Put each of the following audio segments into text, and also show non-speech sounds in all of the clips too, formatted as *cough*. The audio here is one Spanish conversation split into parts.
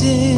dizer.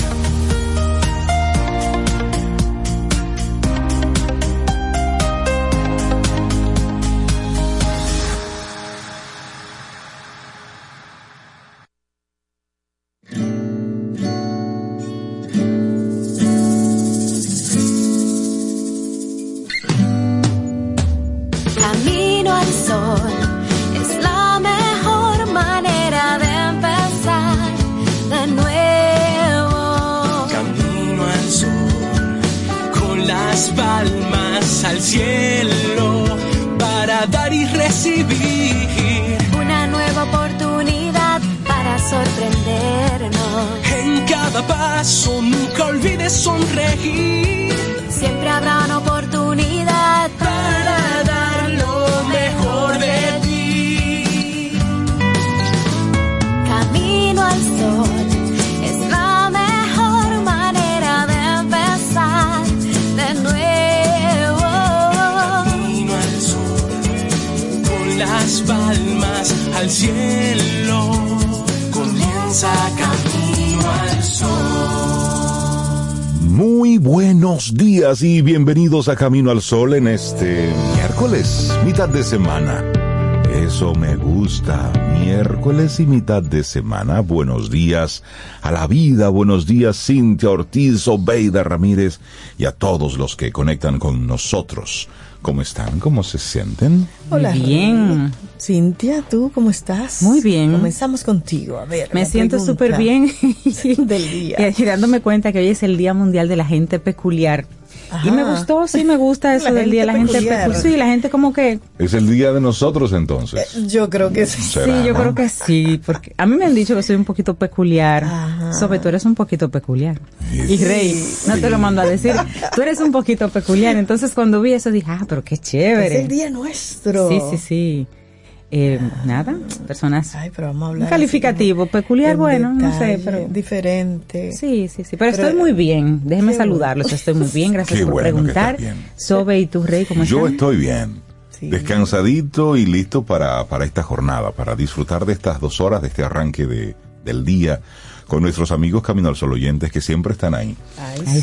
Y bienvenidos a Camino al Sol en este miércoles, mitad de semana. Eso me gusta, miércoles y mitad de semana. Buenos días a la vida, buenos días Cintia Ortiz, Obeida Ramírez y a todos los que conectan con nosotros. ¿Cómo están? ¿Cómo se sienten? Hola. Bien. Cintia, ¿tú cómo estás? Muy bien. Comenzamos contigo. A ver. Me siento súper bien. *laughs* del día. *laughs* Y dándome cuenta que hoy es el Día Mundial de la Gente Peculiar. Y me gustó, sí me gusta eso del día. La gente, sí, la gente como que... Es el día de nosotros entonces. Eh, yo creo que sí. Sí, yo creo que sí, porque a mí me han dicho que soy un poquito peculiar. Sobre tú eres un poquito peculiar. Y Rey, no te lo mando a decir, tú eres un poquito peculiar. Entonces cuando vi eso dije, ah, pero qué chévere. Es el día nuestro. Sí, sí, sí. Eh, nada, personas. Ay, pero vamos a hablar. Calificativo, peculiar, bueno, no sé, pero. Diferente. Sí, sí, sí. Pero, estoy muy bien. Déjeme saludarlos. Estoy muy bien. Gracias por preguntar. Sobe y tu rey, ¿cómo Yo estoy bien. Descansadito y listo para, para esta jornada, para disfrutar de estas dos horas, de este arranque de, del día con nuestros amigos Camino al Sol oyentes que siempre están ahí,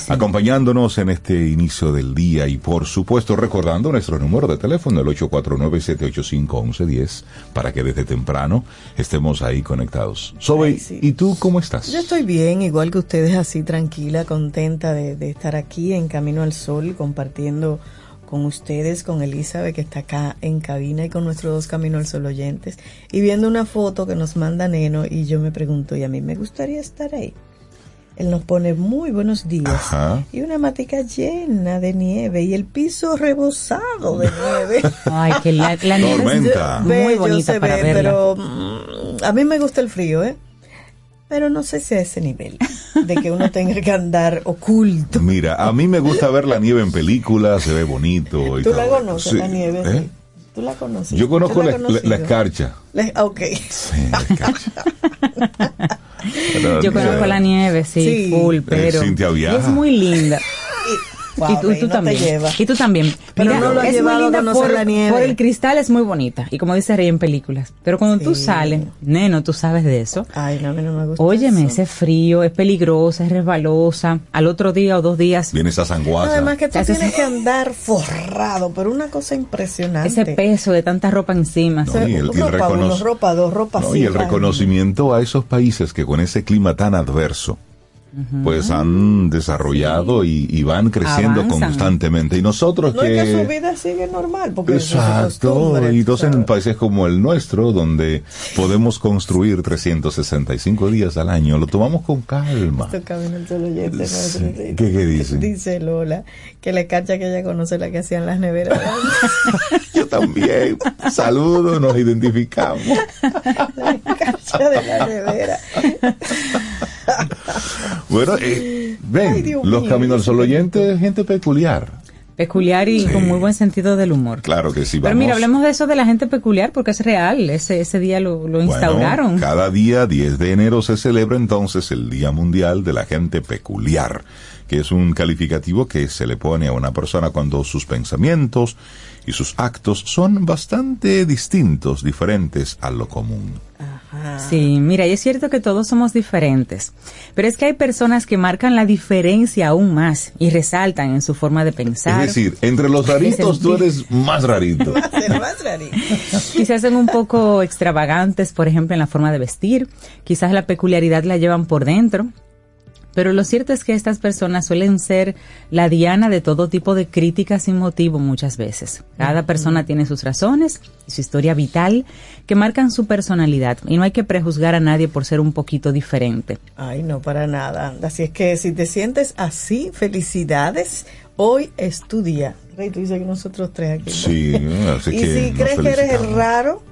acompañándonos en este inicio del día y por supuesto recordando nuestro número de teléfono, el 849-785-1110, para que desde temprano estemos ahí conectados. Sobe, ¿y tú cómo estás? Yo estoy bien, igual que ustedes, así tranquila, contenta de, de estar aquí en Camino al Sol compartiendo con ustedes, con Elizabeth que está acá en cabina y con nuestros dos Camino al Sol oyentes y viendo una foto que nos manda Neno y yo me pregunto, y a mí me gustaría estar ahí. Él nos pone muy buenos días y una matica llena de nieve y el piso rebosado de nieve. *laughs* Ay, que la, nieve es muy bonita para verla. Pero mm, a mí me gusta el frío, ¿eh? Pero no sé si a ese nivel de que uno tenga que andar oculto. Mira, a mí me gusta ver la nieve en películas, se ve bonito. Y ¿Tú la conoces, la nieve? ¿Eh? ¿Tú la conoces? Yo conozco la, escarcha. ok. Sí, la escarcha. Yo conozco la nieve, sí, full, pero es muy linda y tú, también. Y tú también. Pero no lo es muy linda por, la nieve. por el cristal es muy bonita. Y como dice Rey en películas. Pero cuando tú sales, neno, tú sabes de eso. Ay, no, a mí no me gusta. Óyeme, ese frío, es peligrosa, es resbalosa. Al otro día o dos días. Viene esa sanguaza. Además que tú tienes *laughs* que andar forrado, pero una cosa impresionante. Ese peso de tanta ropa encima. y el, ropa, ropa, dos, ropa Y el reconocimiento a esos países que con ese clima tan adverso pues han desarrollado y, van creciendo constantemente. Y nosotros no que... su vida sigue normal. Porque Exacto. y entonces en países como el nuestro, donde podemos construir 365 días al año, lo tomamos con calma. ¿Qué, ¿Qué dice? *laughs* Dice Lola que la cacha que ella conoce la que hacían las neveras. *laughs* Yo también. Saludos, nos identificamos. *laughs* la cacha de la nevera. *laughs* bueno, eh, ven, los Caminos al Sol oyentes, gente peculiar. Peculiar y con muy buen sentido del humor. Claro que sí. Pero mira, hablemos de eso de la gente peculiar porque es real. Ese, ese día lo, lo instauraron. cada día 10 de enero se celebra entonces el Día Mundial de la Gente Peculiar, que es un calificativo que se le pone a una persona cuando sus pensamientos y sus actos son bastante distintos, diferentes a lo común. Sí, mira, y es cierto que todos somos diferentes, pero es que hay personas que marcan la diferencia aún más y resaltan en su forma de pensar. Es decir, entre los *laughs* raritos tú eres más rarito. *laughs* más rarito. *laughs* Quizás son un poco extravagantes, por ejemplo, en la forma de vestir, quizás la peculiaridad la llevan por dentro, pero lo cierto es que estas personas suelen ser la diana de todo tipo de críticas sin motivo muchas veces. Cada persona tiene sus razones y su historia vital que marcan su personalidad y no hay que prejuzgar a nadie por ser un poquito diferente. Ay, no, para nada. Así es que si te sientes así, felicidades. Hoy es tu día. Rey, tú dices que nosotros tres aquí. Sí, así y si crees que eres el raro,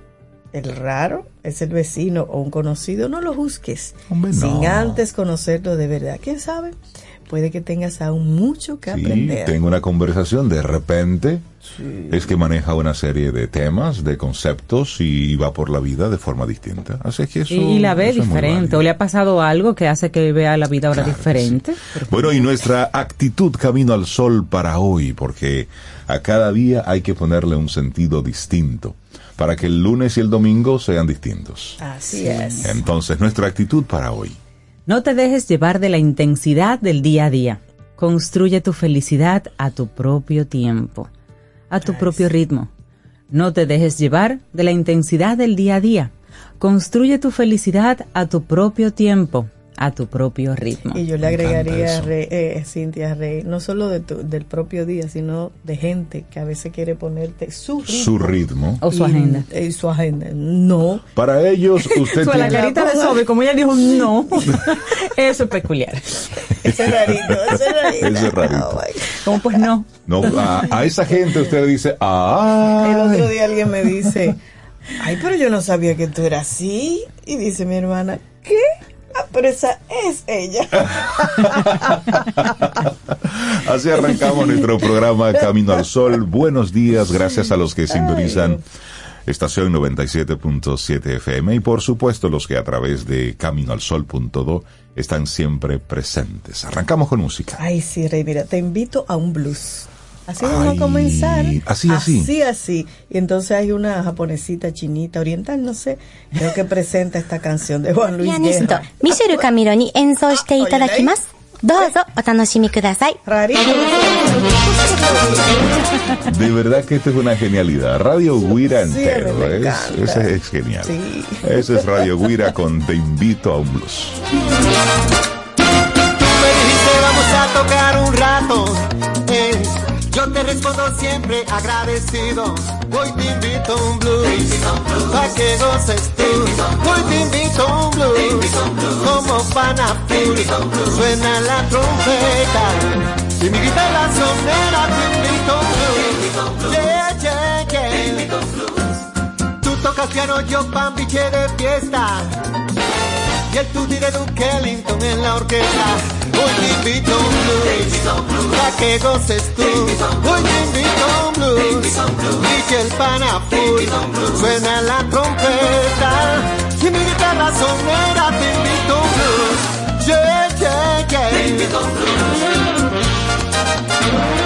el raro es el vecino o un conocido, no lo busques sin antes conocerlo de verdad. ¿Quién sabe? Puede que tengas aún mucho que sí, aprender. Tengo una conversación de repente. Es que maneja una serie de temas, de conceptos y va por la vida de forma distinta. Así que eso, y la ve diferente. ¿O le ha pasado algo que hace que vea la vida ahora diferente? Bueno, y nuestra actitud camino al sol para hoy, porque a cada día hay que ponerle un sentido distinto para que el lunes y el domingo sean distintos. Así es. Entonces, nuestra actitud para hoy. No te dejes llevar de la intensidad del día a día. Construye tu felicidad a tu propio tiempo, a tu propio ritmo. No te dejes llevar de la intensidad del día a día. Construye tu felicidad a tu propio tiempo, a tu propio ritmo. Y yo le agregaría, eh, Cintia Rey, no solo de del propio día, sino de gente que a veces quiere ponerte su ritmo. Su ritmo. O su agenda. Y, su agenda. No. Para ellos, *laughs* usted tiene... La carita de Sobe, como ella dijo, no. *laughs* Eso es peculiar. Ese es rarito, ese es rarito. Ese es rarito. Oh, como pues no. No, a, esa gente usted le dice, ah. El otro día alguien me dice, ay, pero yo no sabía que tú eras así. Y dice mi hermana, ¿qué? Pero esa es ella. *laughs* Así arrancamos nuestro programa Camino al Sol. Buenos días, gracias a los que sintonizan estación 97.7 FM y por supuesto los que a través de caminoalsol.do están siempre presentes. Arrancamos con música. Ay, sí, Rey, mira, te invito a un blues. Así Ay, vamos a comenzar. Así, así. Así, así. Y entonces hay una japonesita, chinita, oriental, no sé, creo que presenta esta canción de Juan Luis Guerra. Michelle Camilo ni enzo ah, itadakimasu. Dozo, otanoshimi kudasai. De verdad que esto es una genialidad. Radio Guira sí, entero. ¿eh? Es, eso es genial. Sí. Eso es Radio Guira con Te invito a un blues. Me dijiste vamos a tocar un rato yo te respondo siempre agradecido. Hoy te invito a un blues. Pa' que goces tú. Hoy te invito a un blues. Como pana full. Suena la trompeta. Y mi guitarra sonera te invito un blues. Yeah, yeah, yeah. Tú tocas piano, yo pambiche de fiesta y el tutti de Duke Ellington en la orquesta. Hoy te invito a un blues, pa' que goces tú. Hoy te invito a un blues, Michel Panaful, suena la trompeta. Y mi guitarra sonera te invito a un blues, yeah, yeah, yeah. Te invito a un Camino.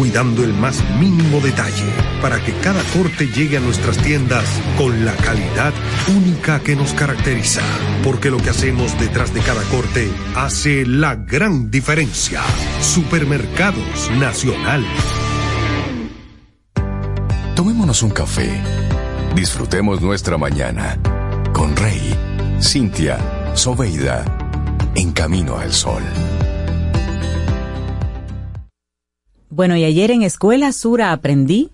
cuidando el más mínimo detalle para que cada corte llegue a nuestras tiendas con la calidad única que nos caracteriza. Porque lo que hacemos detrás de cada corte hace la gran diferencia. Supermercados Nacional. Tomémonos un café. Disfrutemos nuestra mañana con Rey, Cintia, Soveida, en camino al sol. Bueno, y ayer en Escuela Sura aprendí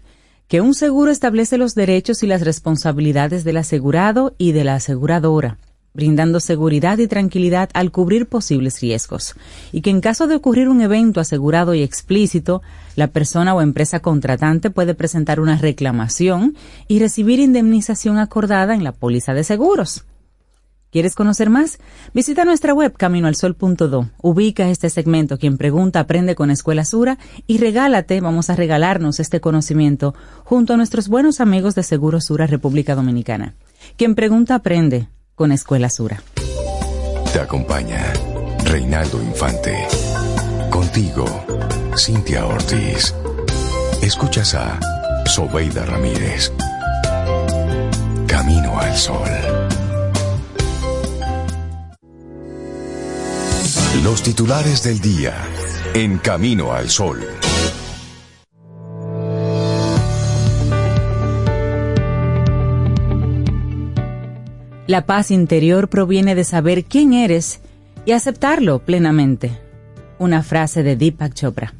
que un seguro establece los derechos y las responsabilidades del asegurado y de la aseguradora, brindando seguridad y tranquilidad al cubrir posibles riesgos, y que en caso de ocurrir un evento asegurado y explícito, la persona o empresa contratante puede presentar una reclamación y recibir indemnización acordada en la póliza de seguros. ¿Quieres conocer más? Visita nuestra web caminoalsol.do. Ubica este segmento Quien pregunta aprende con Escuela Sura y regálate, vamos a regalarnos este conocimiento junto a nuestros buenos amigos de Seguro Sura República Dominicana. Quien pregunta aprende con Escuela Sura. Te acompaña Reinaldo Infante. Contigo, Cintia Ortiz. Escuchas a Sobeida Ramírez. Camino al Sol. Los titulares del día en Camino al Sol. La paz interior proviene de saber quién eres y aceptarlo plenamente. Una frase de Deepak Chopra.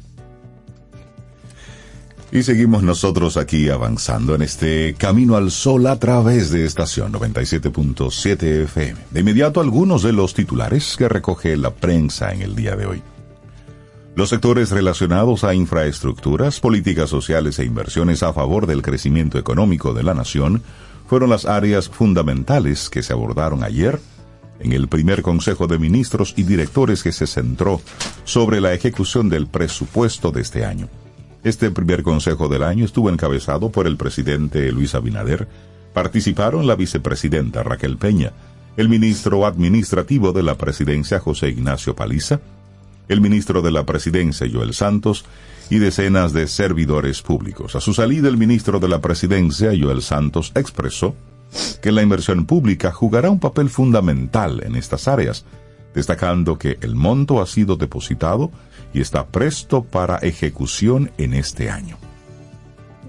Y seguimos nosotros aquí avanzando en este camino al sol a través de estación 97.7 FM. De inmediato algunos de los titulares que recoge la prensa en el día de hoy. Los sectores relacionados a infraestructuras, políticas sociales e inversiones a favor del crecimiento económico de la nación fueron las áreas fundamentales que se abordaron ayer en el primer Consejo de Ministros y Directores que se centró sobre la ejecución del presupuesto de este año. Este primer consejo del año estuvo encabezado por el presidente Luis Abinader. Participaron la vicepresidenta Raquel Peña, el ministro administrativo de la presidencia José Ignacio Paliza, el ministro de la presidencia Joel Santos y decenas de servidores públicos. A su salida, el ministro de la presidencia Joel Santos expresó que la inversión pública jugará un papel fundamental en estas áreas, destacando que el monto ha sido depositado y está presto para ejecución en este año.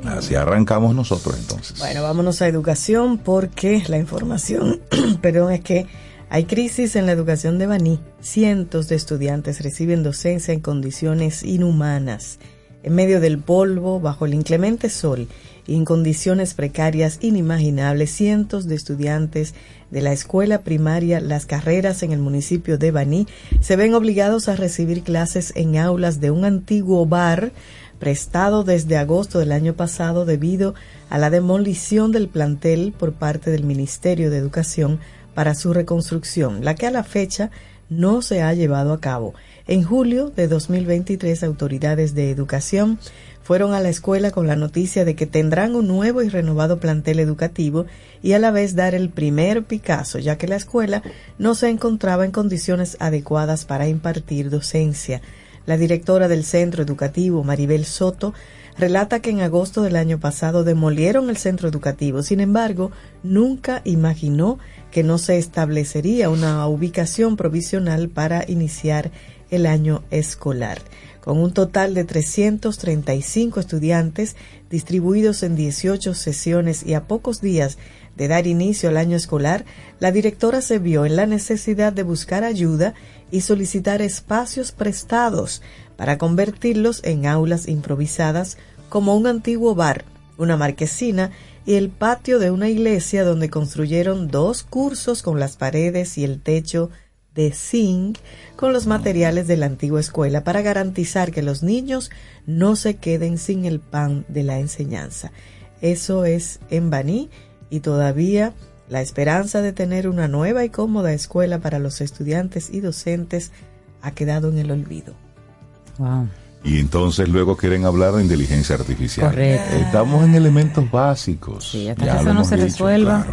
Así arrancamos nosotros entonces. Bueno, vámonos a educación porque la información, *clears throat* perdón, es que hay crisis en la educación de Baní. Cientos de estudiantes reciben docencia en condiciones inhumanas, en medio del polvo, bajo el inclemente sol y en condiciones precarias inimaginables. Cientos de estudiantes de la escuela primaria Las Carreras en el municipio de Baní se ven obligados a recibir clases en aulas de un antiguo bar prestado desde agosto del año pasado debido a la demolición del plantel por parte del Ministerio de Educación para su reconstrucción, la que a la fecha no se ha llevado a cabo. En julio de 2023, autoridades de educación fueron a la escuela con la noticia de que tendrán un nuevo y renovado plantel educativo y a la vez dar el primer Picasso, ya que la escuela no se encontraba en condiciones adecuadas para impartir docencia. La directora del centro educativo, Maribel Soto, relata que en agosto del año pasado demolieron el centro educativo. Sin embargo, nunca imaginó que no se establecería una ubicación provisional para iniciar el año escolar con un total de 335 estudiantes distribuidos en 18 sesiones y a pocos días de dar inicio al año escolar, la directora se vio en la necesidad de buscar ayuda y solicitar espacios prestados para convertirlos en aulas improvisadas como un antiguo bar, una marquesina y el patio de una iglesia donde construyeron dos cursos con las paredes y el techo de zinc con los materiales de la antigua escuela para garantizar que los niños no se queden sin el pan de la enseñanza. Eso es en Baní y todavía la esperanza de tener una nueva y cómoda escuela para los estudiantes y docentes ha quedado en el olvido. Y entonces luego quieren hablar de inteligencia artificial. Correcto. Estamos en elementos básicos. Sí, hasta que eso no se resuelva,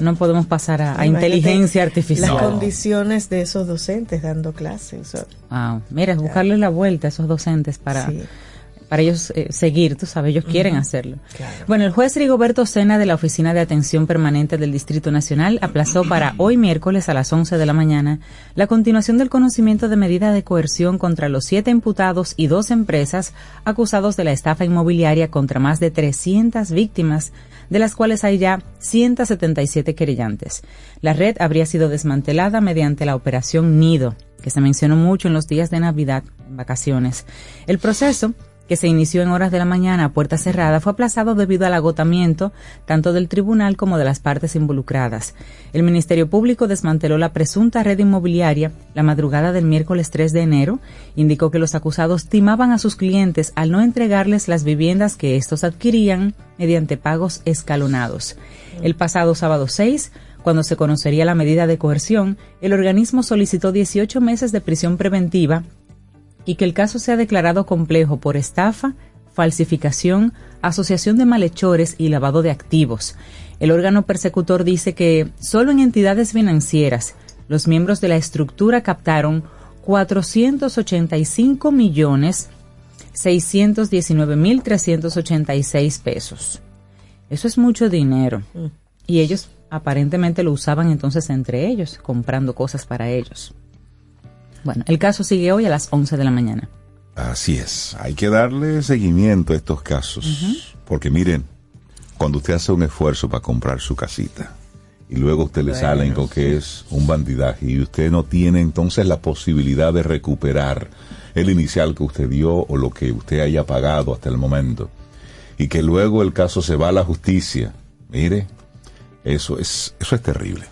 no podemos pasar a, inteligencia artificial. Las condiciones de esos docentes dando clases. Mira, buscarle la vuelta a esos docentes para para ellos eh, seguir, tú sabes, ellos quieren hacerlo. Bueno, el juez Rigoberto Sena de la Oficina de Atención Permanente del Distrito Nacional aplazó para hoy miércoles a las 11 de la mañana la continuación del conocimiento de medida de coerción contra los siete imputados y dos empresas acusados de la estafa inmobiliaria contra más de 300 víctimas de las cuales hay ya 177 querellantes. La red habría sido desmantelada mediante la operación Nido, que se mencionó mucho en los días de Navidad, en vacaciones. El proceso que se inició en horas de la mañana a puerta cerrada, fue aplazado debido al agotamiento tanto del tribunal como de las partes involucradas. El Ministerio Público desmanteló la presunta red inmobiliaria la madrugada del miércoles 3 de enero. Indicó que los acusados timaban a sus clientes al no entregarles las viviendas que estos adquirían mediante pagos escalonados. El pasado sábado 6, cuando se conocería la medida de coerción, el organismo solicitó 18 meses de prisión preventiva y que el caso sea declarado complejo por estafa, falsificación, asociación de malhechores y lavado de activos. El órgano persecutor dice que solo en entidades financieras los miembros de la estructura captaron 485 millones 619 mil 386 pesos. Eso es mucho dinero. Mm. Y ellos aparentemente lo usaban entonces entre ellos, comprando cosas para ellos. Bueno, el caso sigue hoy a las 11 de la mañana. Así es, hay que darle seguimiento a estos casos, porque miren, cuando usted hace un esfuerzo para comprar su casita y luego usted le salen con que es un bandidaje y usted no tiene entonces la posibilidad de recuperar el inicial que usted dio o lo que usted haya pagado hasta el momento y que luego el caso se va a la justicia, mire, eso es eso es terrible.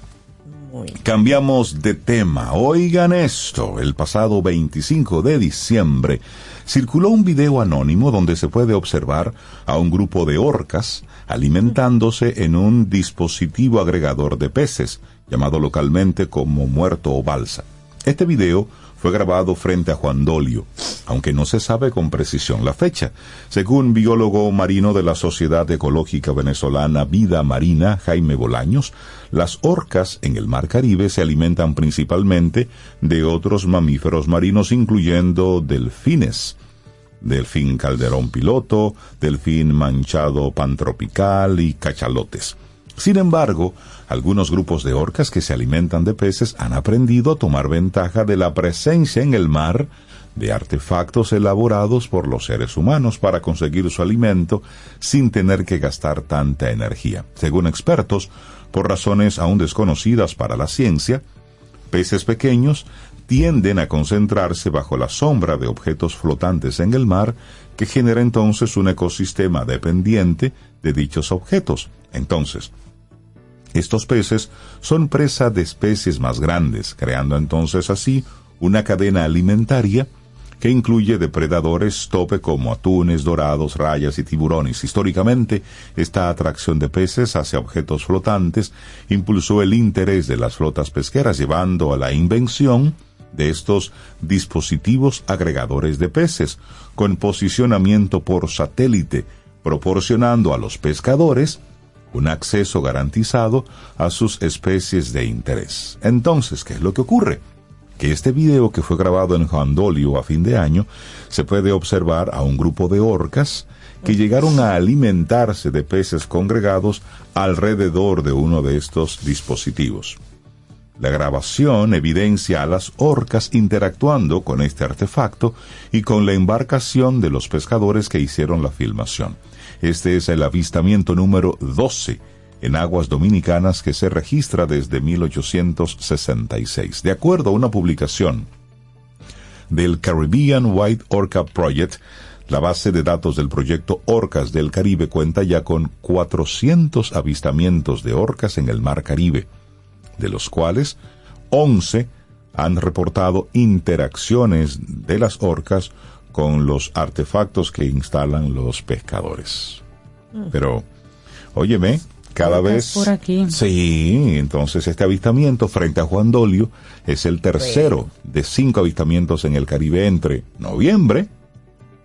Cambiamos de tema. Oigan esto, el pasado 25 de diciembre circuló un video anónimo donde se puede observar a un grupo de orcas alimentándose en un dispositivo agregador de peces, llamado localmente como muerto o balsa. Este video fue grabado frente a Juan Dolio, aunque no se sabe con precisión la fecha. Según biólogo marino de la Sociedad Ecológica Venezolana Vida Marina, Jaime Bolaños, las orcas en el Mar Caribe se alimentan principalmente de otros mamíferos marinos, incluyendo delfines delfín calderón piloto, delfín manchado pantropical y cachalotes. Sin embargo, algunos grupos de orcas que se alimentan de peces han aprendido a tomar ventaja de la presencia en el mar de artefactos elaborados por los seres humanos para conseguir su alimento sin tener que gastar tanta energía. Según expertos, por razones aún desconocidas para la ciencia, peces pequeños tienden a concentrarse bajo la sombra de objetos flotantes en el mar que genera entonces un ecosistema dependiente de dichos objetos. Entonces, estos peces son presa de especies más grandes, creando entonces así una cadena alimentaria que incluye depredadores tope como atunes, dorados, rayas y tiburones. Históricamente, esta atracción de peces hacia objetos flotantes impulsó el interés de las flotas pesqueras, llevando a la invención de estos dispositivos agregadores de peces, con posicionamiento por satélite, proporcionando a los pescadores un acceso garantizado a sus especies de interés. Entonces, ¿qué es lo que ocurre? Que este video que fue grabado en Dolio a fin de año se puede observar a un grupo de orcas que llegaron a alimentarse de peces congregados alrededor de uno de estos dispositivos. La grabación evidencia a las orcas interactuando con este artefacto y con la embarcación de los pescadores que hicieron la filmación. Este es el avistamiento número 12 en aguas dominicanas que se registra desde 1866. De acuerdo a una publicación del Caribbean White Orca Project, la base de datos del proyecto Orcas del Caribe cuenta ya con 400 avistamientos de orcas en el Mar Caribe, de los cuales 11 han reportado interacciones de las orcas con los artefactos que instalan los pescadores. Pero, óyeme, cada vez... por aquí. Sí, entonces este avistamiento frente a Juan Dolio es el tercero de cinco avistamientos en el Caribe entre noviembre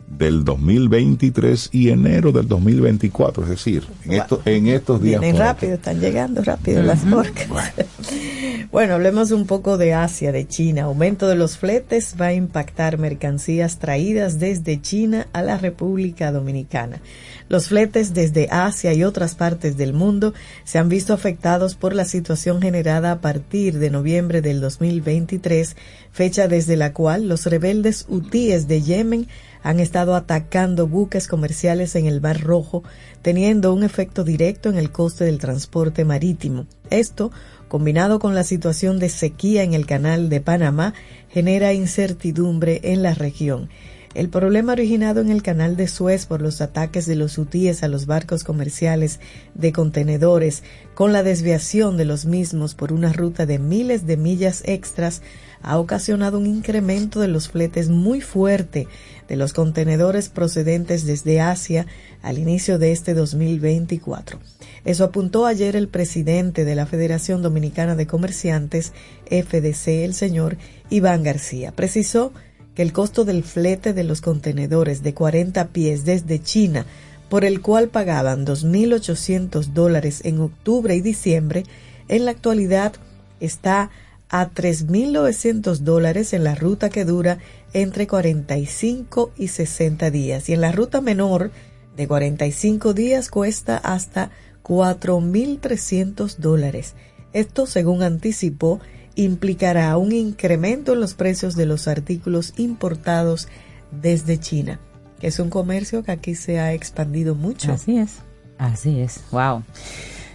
del 2023 y enero del 2024, es decir, en, estos, en estos días. Vienen rápido, están llegando rápido las orcas. Bueno. *laughs* Bueno, hablemos un poco de Asia, de China. Aumento de los fletes va a impactar mercancías traídas desde China a la República Dominicana. Los fletes desde Asia y otras partes del mundo se han visto afectados por la situación generada a partir de noviembre del 2023, fecha desde la cual los rebeldes hutíes de Yemen han estado atacando buques comerciales en el Mar Rojo, teniendo un efecto directo en el coste del transporte marítimo. Esto, combinado con la situación de sequía en el canal de Panamá, genera incertidumbre en la región. El problema originado en el canal de Suez por los ataques de los hutíes a los barcos comerciales de contenedores, con la desviación de los mismos por una ruta de miles de millas extras, ha ocasionado un incremento de los fletes muy fuerte de los contenedores procedentes desde Asia al inicio de este 2024. Eso apuntó ayer el presidente de la Federación Dominicana de Comerciantes, FDC, el señor Iván García. Precisó que el costo del flete de los contenedores de 40 pies desde China, por el cual pagaban 2.800 dólares en octubre y diciembre, en la actualidad está a 3.900 dólares en la ruta que dura entre 45 y 60 días y en la ruta menor de 45 días cuesta hasta 4.300 dólares. Esto, según anticipó, implicará un incremento en los precios de los artículos importados desde China, que es un comercio que aquí se ha expandido mucho. Así es, así es, wow.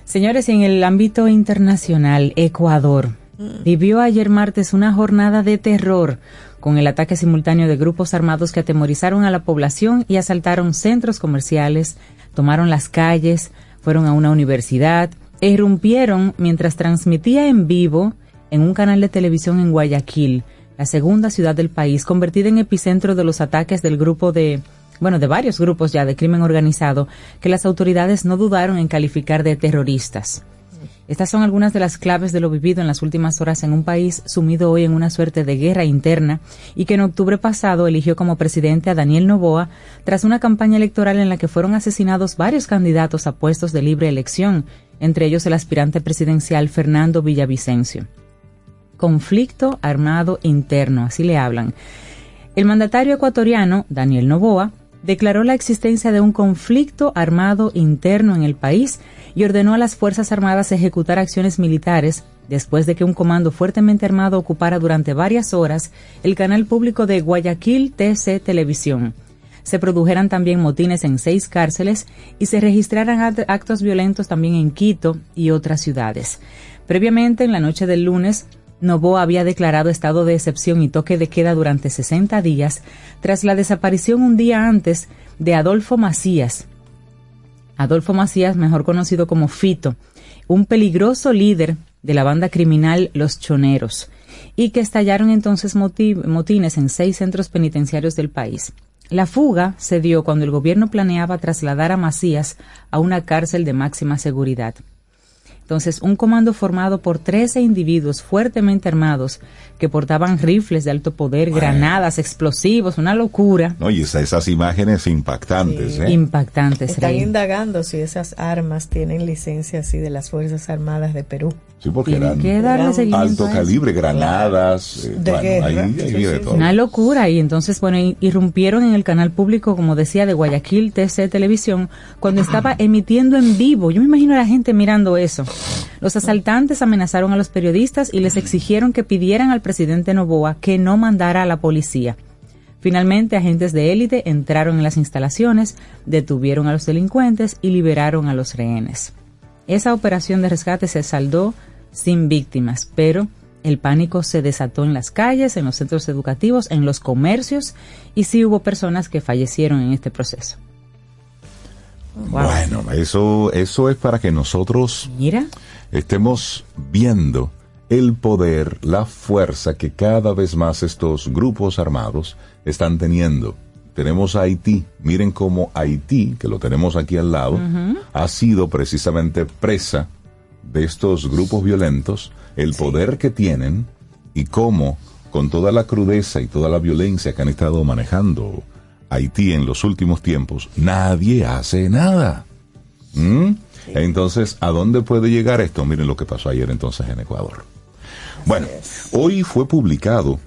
Señores, en el ámbito internacional, Ecuador mm. vivió ayer martes una jornada de terror con el ataque simultáneo de grupos armados que atemorizaron a la población y asaltaron centros comerciales, tomaron las calles, fueron a una universidad e irrumpieron mientras transmitía en vivo en un canal de televisión en Guayaquil, la segunda ciudad del país, convertida en epicentro de los ataques del grupo de, bueno, de varios grupos ya de crimen organizado, que las autoridades no dudaron en calificar de terroristas. Estas son algunas de las claves de lo vivido en las últimas horas en un país sumido hoy en una suerte de guerra interna y que en octubre pasado eligió como presidente a Daniel Novoa tras una campaña electoral en la que fueron asesinados varios candidatos a puestos de libre elección, entre ellos el aspirante presidencial Fernando Villavicencio. Conflicto armado interno, así le hablan. El mandatario ecuatoriano, Daniel Novoa, declaró la existencia de un conflicto armado interno en el país y ordenó a las Fuerzas Armadas ejecutar acciones militares después de que un comando fuertemente armado ocupara durante varias horas el canal público de Guayaquil TC Televisión. Se produjeran también motines en seis cárceles y se registraran actos violentos también en Quito y otras ciudades. Previamente, en la noche del lunes, Novoa había declarado estado de excepción y toque de queda durante 60 días tras la desaparición un día antes de Adolfo Macías, Adolfo Macías, mejor conocido como Fito, un peligroso líder de la banda criminal Los Choneros, y que estallaron entonces motines en seis centros penitenciarios del país. La fuga se dio cuando el gobierno planeaba trasladar a Macías a una cárcel de máxima seguridad. Entonces, un comando formado por 13 individuos fuertemente armados que portaban rifles de alto poder, granadas, explosivos, una locura. No, y esas imágenes impactantes, ¿eh? Impactantes. Están indagando si esas armas tienen licencia así de las Fuerzas Armadas de Perú. Sí, porque eran, alto calibre, granadas, eh, Una locura. Y entonces, bueno, irrumpieron en el canal público, como decía, de Guayaquil TC Televisión, cuando estaba emitiendo en vivo. Yo me imagino a la gente mirando eso. Los asaltantes amenazaron a los periodistas y les exigieron que pidieran al presidente Novoa que no mandara a la policía. Finalmente, agentes de élite entraron en las instalaciones, detuvieron a los delincuentes y liberaron a los rehenes. Esa operación de rescate se saldó sin víctimas, pero el pánico se desató en las calles, en los centros educativos, en los comercios y sí hubo personas que fallecieron en este proceso. Bueno, eso, eso es para que nosotros estemos viendo el poder, la fuerza que cada vez más estos grupos armados están teniendo. Tenemos a Haití, miren cómo Haití, que lo tenemos aquí al lado, ha sido precisamente presa de estos grupos violentos, el poder que tienen y cómo, con toda la crudeza y toda la violencia que han estado manejando Haití en los últimos tiempos, nadie hace nada. ¿Mm? Entonces, ¿a dónde puede llegar esto? Miren lo que pasó ayer entonces en Ecuador. Bueno, hoy fue publicado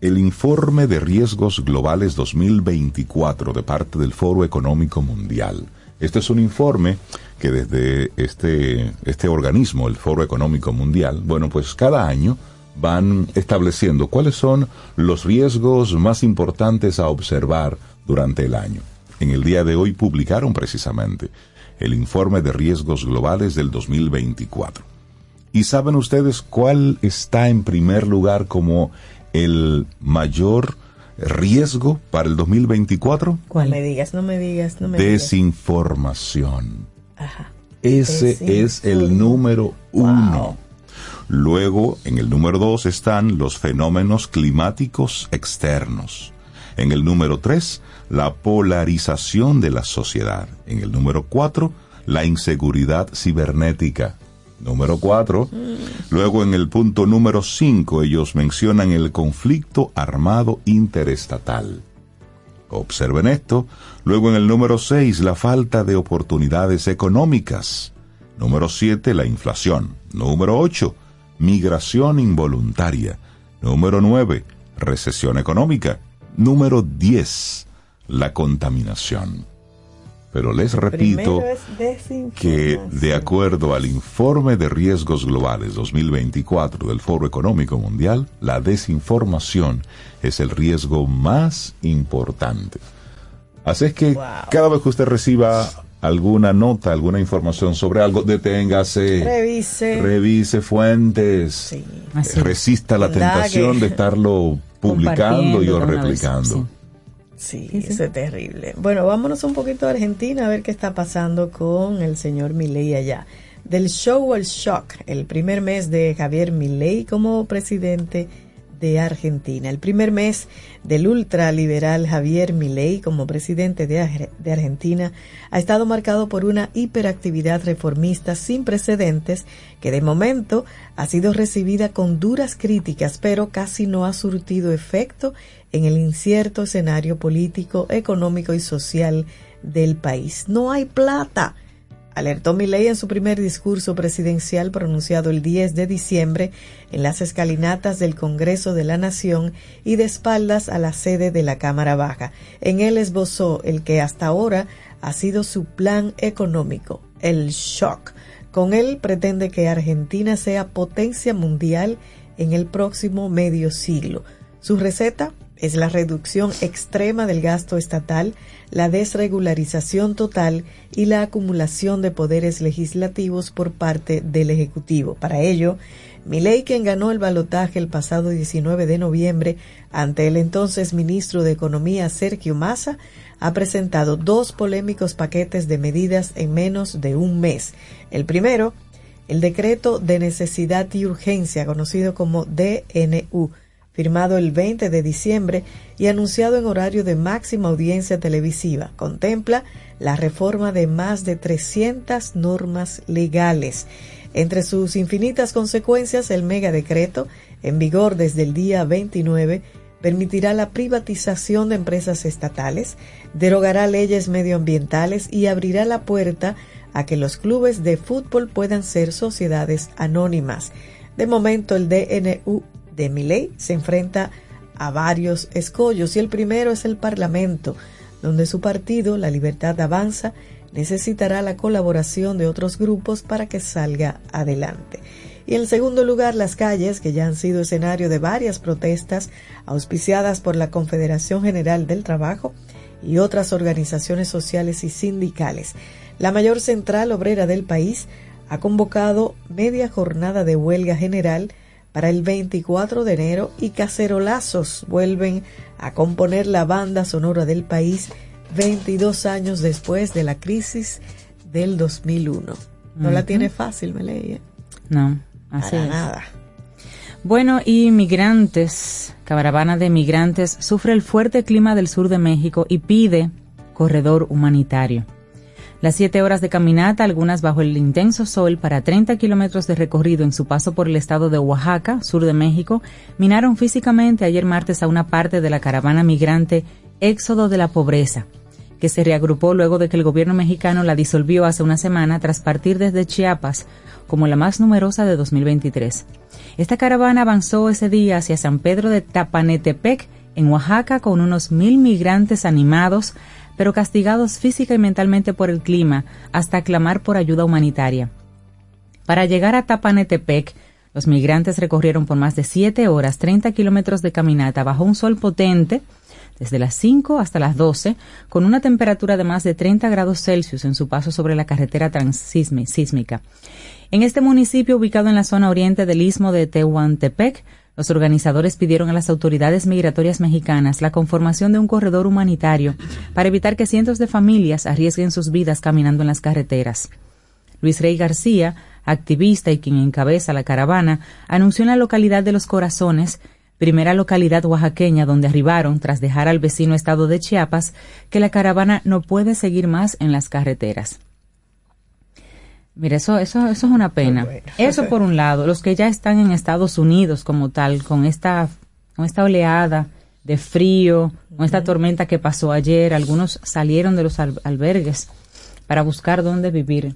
el informe de riesgos globales 2024 de parte del Foro Económico Mundial. Este es un informe que desde este, este organismo, el Foro Económico Mundial, bueno, pues cada año van estableciendo cuáles son los riesgos más importantes a observar durante el año. En el día de hoy publicaron precisamente el informe de riesgos globales del 2024. ¿Y saben ustedes cuál está en primer lugar como el mayor riesgo para el 2024? ¿Cuál? No me digas, no me digas, no me Desinformación. Ajá. Ese es el número uno. Luego, en el número dos están los fenómenos climáticos externos. En el número tres, la polarización de la sociedad. En el número cuatro, la inseguridad cibernética. Número cuatro. Luego en el punto número cinco ellos mencionan el conflicto armado interestatal. Observen esto. Luego en el número seis, la falta de oportunidades económicas. Número siete, la inflación. Número ocho, migración involuntaria. Número nueve, recesión económica. Número diez, la contaminación. Pero les repito que de acuerdo al informe de riesgos globales 2024 del Foro Económico Mundial, la desinformación es el riesgo más importante. Así es que cada vez que usted reciba alguna nota, alguna información sobre algo, deténgase, revise, revise fuentes, resista la tentación de estarlo publicando y o replicando. Sí, eso es terrible. Bueno, vámonos un poquito a Argentina a ver qué está pasando con el señor Milei allá. Del show al shock, el primer mes de Javier Milei como presidente de Argentina. El primer mes del ultraliberal Javier Milei como presidente de, de, Argentina ha estado marcado por una hiperactividad reformista sin precedentes que de momento ha sido recibida con duras críticas, pero casi no ha surtido efecto en el incierto escenario político, económico y social del país. No hay plata. Alertó Milei en su primer discurso presidencial pronunciado el 10 de diciembre en las escalinatas del Congreso de la Nación y de espaldas a la sede de la Cámara Baja. En él esbozó el que hasta ahora ha sido su plan económico, el shock. Con él pretende que Argentina sea potencia mundial en el próximo medio siglo. Su receta, es la reducción extrema del gasto estatal, la desregularización total y la acumulación de poderes legislativos por parte del Ejecutivo. Para ello, Milei, quien ganó el balotaje el pasado 19 de noviembre ante el entonces ministro de Economía Sergio Massa, ha presentado dos polémicos paquetes de medidas en menos de un mes. El primero, el decreto de necesidad y urgencia, conocido como DNU, firmado el 20 de diciembre y anunciado en horario de máxima audiencia televisiva, contempla la reforma de más de 300 normas legales. Entre sus infinitas consecuencias, el megadecreto, en vigor desde el día 29, permitirá la privatización de empresas estatales, derogará leyes medioambientales y abrirá la puerta a que los clubes de fútbol puedan ser sociedades anónimas. De momento, el DNU de Miley se enfrenta a varios escollos y el primero es el Parlamento, donde su partido, La Libertad Avanza, necesitará la colaboración de otros grupos para que salga adelante. Y en segundo lugar, las calles, que ya han sido escenario de varias protestas auspiciadas por la Confederación General del Trabajo y otras organizaciones sociales y sindicales. La mayor central obrera del país ha convocado media jornada de huelga general para el 24 de enero y Cacerolazos vuelven a componer la banda sonora del país 22 años después de la crisis del 2001. No la tiene fácil, me leía. No, así es. nada. Bueno, y migrantes, caravana de migrantes, sufre el fuerte clima del sur de México y pide corredor humanitario. Las siete horas de caminata, algunas bajo el intenso sol para 30 kilómetros de recorrido en su paso por el estado de Oaxaca, sur de México, minaron físicamente ayer martes a una parte de la caravana migrante Éxodo de la Pobreza, que se reagrupó luego de que el gobierno mexicano la disolvió hace una semana tras partir desde Chiapas como la más numerosa de 2023. Esta caravana avanzó ese día hacia San Pedro de Tapanetepec, en Oaxaca, con unos mil migrantes animados pero castigados física y mentalmente por el clima, hasta clamar por ayuda humanitaria. Para llegar a Tapanetepec, los migrantes recorrieron por más de siete horas 30 kilómetros de caminata bajo un sol potente, desde las 5 hasta las 12, con una temperatura de más de 30 grados Celsius en su paso sobre la carretera transísmica. En este municipio, ubicado en la zona oriente del istmo de Tehuantepec, Los organizadores pidieron a las autoridades migratorias mexicanas la conformación de un corredor humanitario para evitar que cientos de familias arriesguen sus vidas caminando en las carreteras. Luis Rey García, activista y quien encabeza la caravana, anunció en la localidad de Los Corazones, primera localidad oaxaqueña donde arribaron tras dejar al vecino estado de Chiapas, que la caravana no puede seguir más en las carreteras. Mira, eso, eso, eso es una pena. Eso por un lado, los que ya están en Estados Unidos como tal, con esta, con esta oleada de frío, con esta tormenta que pasó ayer, algunos salieron de los albergues para buscar dónde vivir.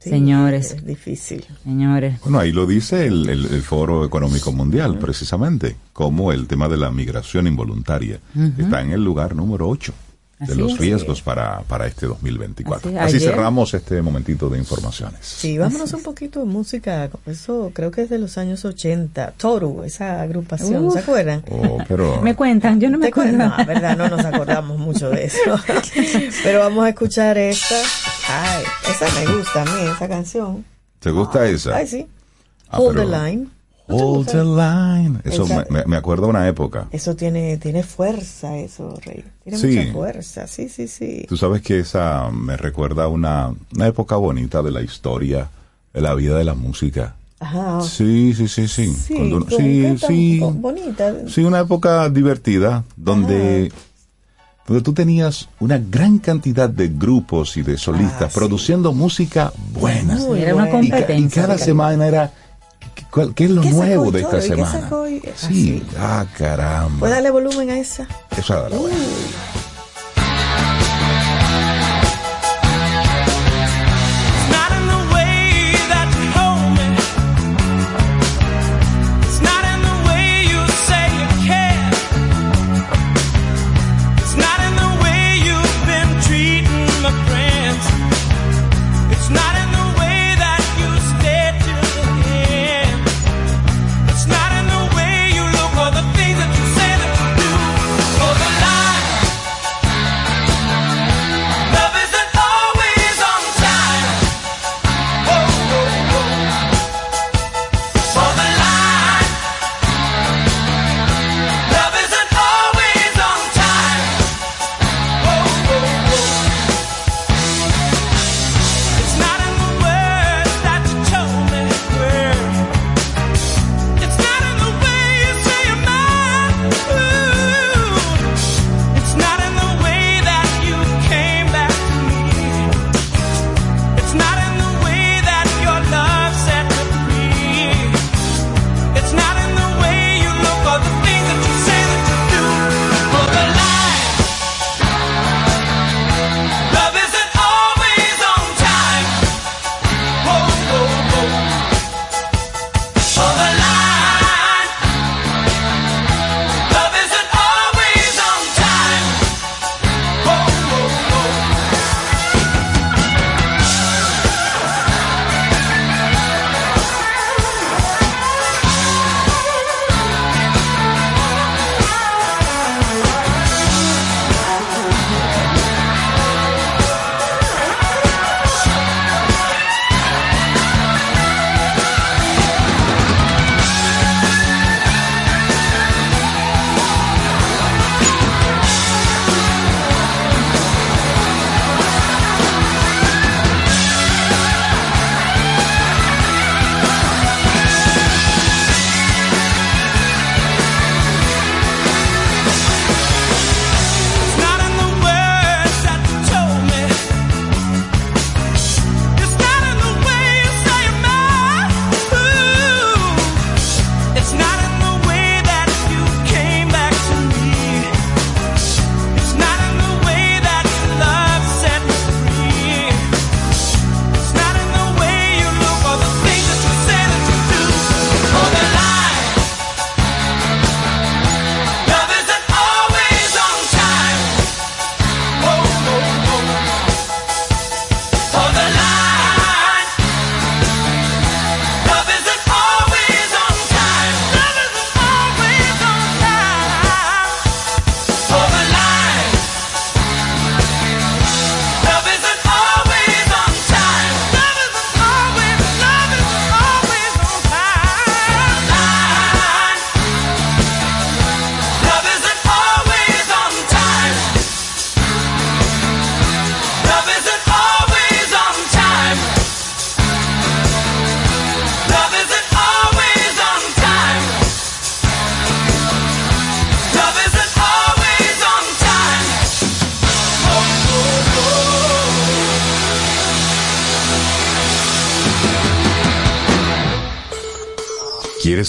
señores. Es difícil. Señores. Bueno, ahí lo dice el, el, Foro Económico Mundial, precisamente, como el tema de la migración involuntaria está en el lugar número 8 de los riesgos para, para este 2024. Así, cerramos este momentito de informaciones. Sí, vámonos un poquito de música. Eso creo que es de los años 80. Toru, esa agrupación, ¿se acuerdan? Oh, pero... *laughs* me cuentan, yo no me acuerdo. No, verdad, no nos acordamos mucho de eso. *laughs* pero vamos a escuchar esta. Ay, esa me gusta a mí, esa canción. ¿Te gusta esa? Ay, sí. Ah, Hold the line. Hold the line. Eso me, me, acuerdo de una época. Eso tiene, tiene fuerza, eso, Rey. Tiene mucha fuerza, sí, sí, sí. Tú sabes que esa me recuerda a una, una época bonita de la historia, de la vida de la música. Ajá. Sí, sí, sí, sí. Sí, sí, sí. Bonita. Sí, una época divertida donde, donde tú tenías una gran cantidad de grupos y de solistas Ah, sí. produciendo música buena. Muy Era una buena. Y, y competencia. cada semana era ¿qué, es lo ¿Qué sacó nuevo de esta semana? hoy? Sí, ah, caramba. ¿Puedes darle volumen a esa? Esa era la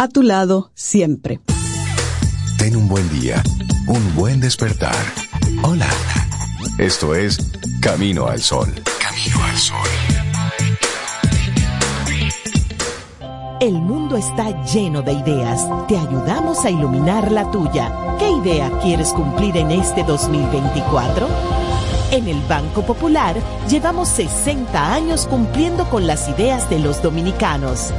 A tu lado siempre. Ten un buen día, un buen despertar. Hola. Esto es Camino al Sol. Camino al Sol. El mundo está lleno de ideas. Te ayudamos a iluminar la tuya. ¿Qué idea quieres cumplir en este 2024? En el Banco Popular llevamos 60 años cumpliendo con las ideas de los dominicanos.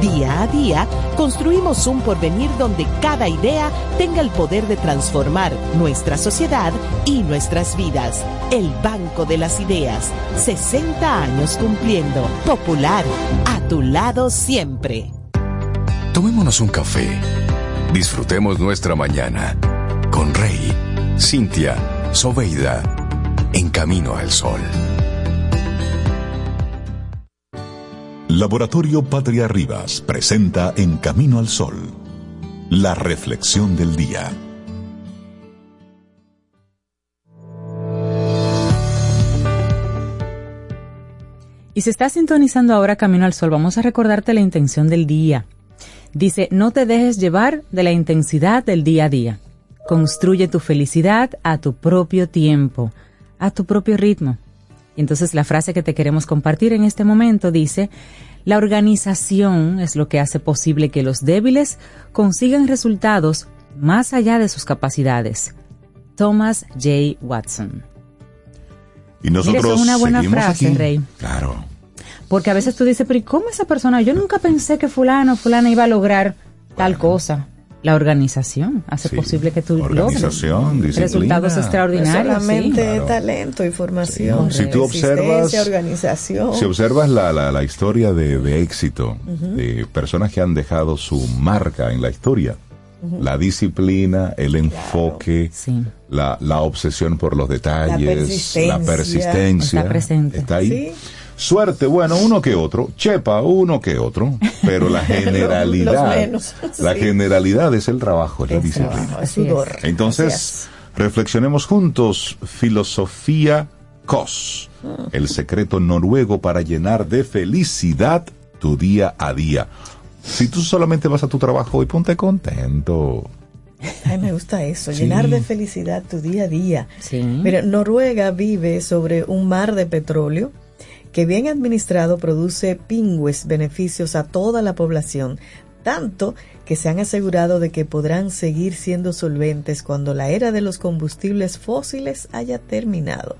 Día a día, construimos un porvenir donde cada idea tenga el poder de transformar nuestra sociedad y nuestras vidas. El Banco de las Ideas, 60 años cumpliendo. Popular, a tu lado siempre. Tomémonos un café. Disfrutemos nuestra mañana con Rey, Cintia, Soveida, en camino al sol. Laboratorio Patria Rivas presenta En Camino al Sol, la reflexión del día. Y si estás sintonizando ahora Camino al Sol, vamos a recordarte la intención del día. Dice, no te dejes llevar de la intensidad del día a día. Construye tu felicidad a tu propio tiempo, a tu propio ritmo. Y entonces la frase que te queremos compartir en este momento dice, la organización es lo que hace posible que los débiles consigan resultados más allá de sus capacidades. Thomas J. Watson. Y nosotros Mira, eso es una buena frase, aquí. Rey. Claro. Porque a veces tú dices, pero ¿y cómo esa persona? Yo nunca pensé que fulano fulana iba a lograr tal cosa. La organización hace Sí. posible que tú Organización, logres disciplina. resultados No extraordinarios. solamente sí. Claro. talento y formación, Si tú resistencia, observas- organización. Si observas la, la, la historia de, de éxito de personas que han dejado su marca en la historia, la disciplina, el enfoque, Sí. la, la obsesión por los detalles, persistencia. la persistencia, Está presente. está ahí. Suerte, bueno, uno que otro, chepa, uno que otro, pero la *laughs* generalidad, Los menos, la sí. generalidad es el trabajo, es la Es disciplina. trabajo, es sudor. Entonces, reflexionemos juntos filosofía COS, el secreto noruego para llenar de felicidad tu día a día. Si tú solamente vas a tu trabajo y ponte contento. Ay, me gusta eso, Sí. llenar de felicidad tu día a día. Sí. Mira, Noruega vive sobre un mar de petróleo que bien administrado produce pingües beneficios a toda la población, tanto que se han asegurado de que podrán seguir siendo solventes cuando la era de los combustibles fósiles haya terminado.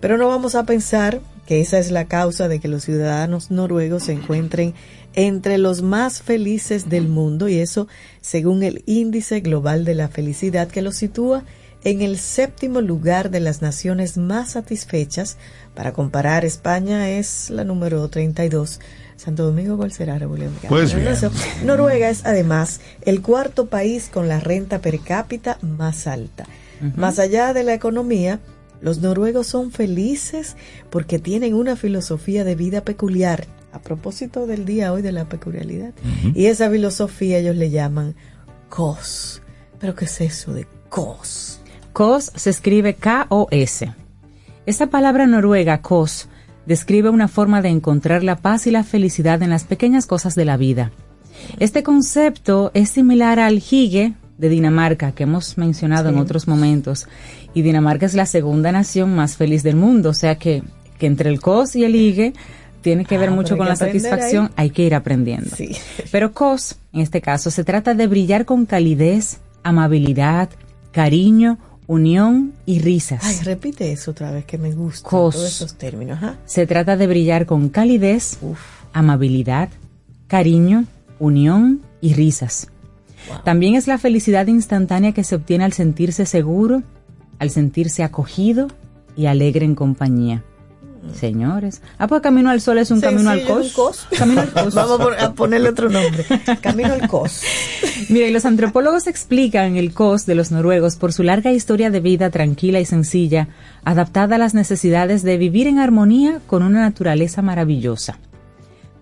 Pero no vamos a pensar que esa es la causa de que los ciudadanos noruegos se encuentren entre los más felices del mundo y eso según el índice global de la felicidad que los sitúa en el séptimo lugar de las naciones más satisfechas. Para comparar, España es la número 32. Santo Domingo, ¿cuál será? Pues bien. eso. Noruega es además el cuarto país con la renta per cápita más alta. Más allá de la economía, los noruegos son felices porque tienen una filosofía de vida peculiar. A propósito del día hoy de la peculiaridad. Y esa filosofía ellos le llaman KOS. ¿Pero qué es eso de KOS? KOS se escribe K-O-S. Esa palabra noruega, KOS, describe una forma de encontrar la paz y la felicidad en las pequeñas cosas de la vida. Este concepto es similar al hige de Dinamarca, que hemos mencionado en otros momentos. Y Dinamarca es la segunda nación más feliz del mundo, o sea que, que entre el KOS y el hige tiene que Ah, ver pero mucho con la satisfacción, ahí. hay que ir aprendiendo. Sí. Pero COS, en este caso, se trata de brillar con calidez, amabilidad, cariño, unión y risas. Ay, repite eso otra vez que me gusta. Todos esos términos. Se trata de brillar con calidez, amabilidad, cariño, unión y risas. También es la felicidad instantánea que se obtiene al sentirse seguro, al sentirse acogido y alegre en compañía. Señores. Ah, pues Camino al Sol es un camino al cos. Camino al cos. *laughs* Vamos a ponerle otro nombre. Camino al cos. *laughs* Mira, y los antropólogos explican el COS de los noruegos por su larga historia de vida tranquila y sencilla, adaptada a las necesidades de vivir en armonía con una naturaleza maravillosa.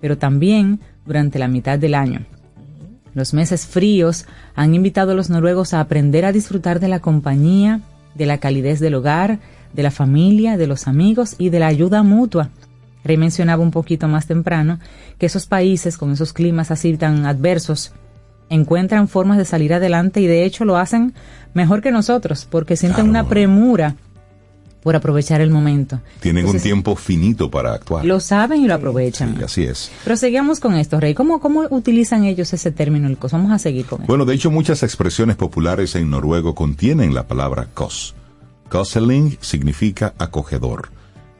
Pero también durante la mitad del año. Los meses fríos han invitado a los noruegos a aprender a disfrutar de la compañía, de la calidez del hogar, de la familia, de los amigos y de la ayuda mutua. Rey mencionaba un poquito más temprano que esos países con esos climas así tan adversos encuentran formas de salir adelante y de hecho lo hacen mejor que nosotros porque sienten una premura por aprovechar el momento. Tienen un Entonces, tiempo finito para actuar. Lo saben y lo aprovechan. Sí, así es. Pero seguimos con esto, Rey. ¿Cómo, ¿Cómo utilizan ellos ese término, el cos? Vamos a seguir con él. Bueno, de hecho, muchas expresiones populares en noruego contienen la palabra kos. Koseling significa acogedor.